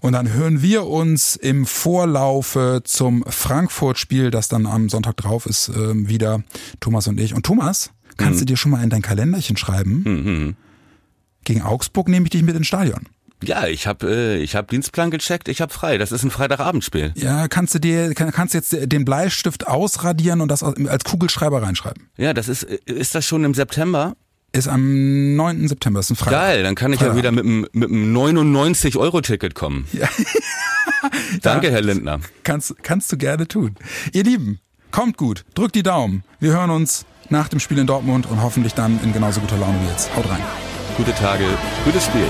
Und dann hören wir uns im Vorlaufe zum Frankfurt-Spiel, das dann am Sonntag drauf ist, ähm, wieder, Thomas und ich. Und Thomas, kannst Mhm. du dir schon mal in dein Kalenderchen schreiben? Gegen Augsburg nehme ich dich mit ins Stadion. Ja, ich habe äh, ich hab Dienstplan gecheckt, ich habe frei. Das ist ein Freitagabendspiel. Ja, kannst du dir, kann, kannst jetzt den Bleistift ausradieren und das als Kugelschreiber reinschreiben? Ja, das ist, äh, ist das schon im September? Ist am 9. September, ist ein Freitag. Geil, dann kann ich ja Feierabend. wieder mit einem mit einem 99-Euro-Ticket kommen. Danke, Herr Lindner. Kannst, kannst du gerne tun. Ihr Lieben, kommt gut, drückt die Daumen. Wir hören uns nach dem Spiel in Dortmund und hoffentlich dann in genauso guter Laune wie jetzt. Haut rein. Gute Tage, gutes Spiel.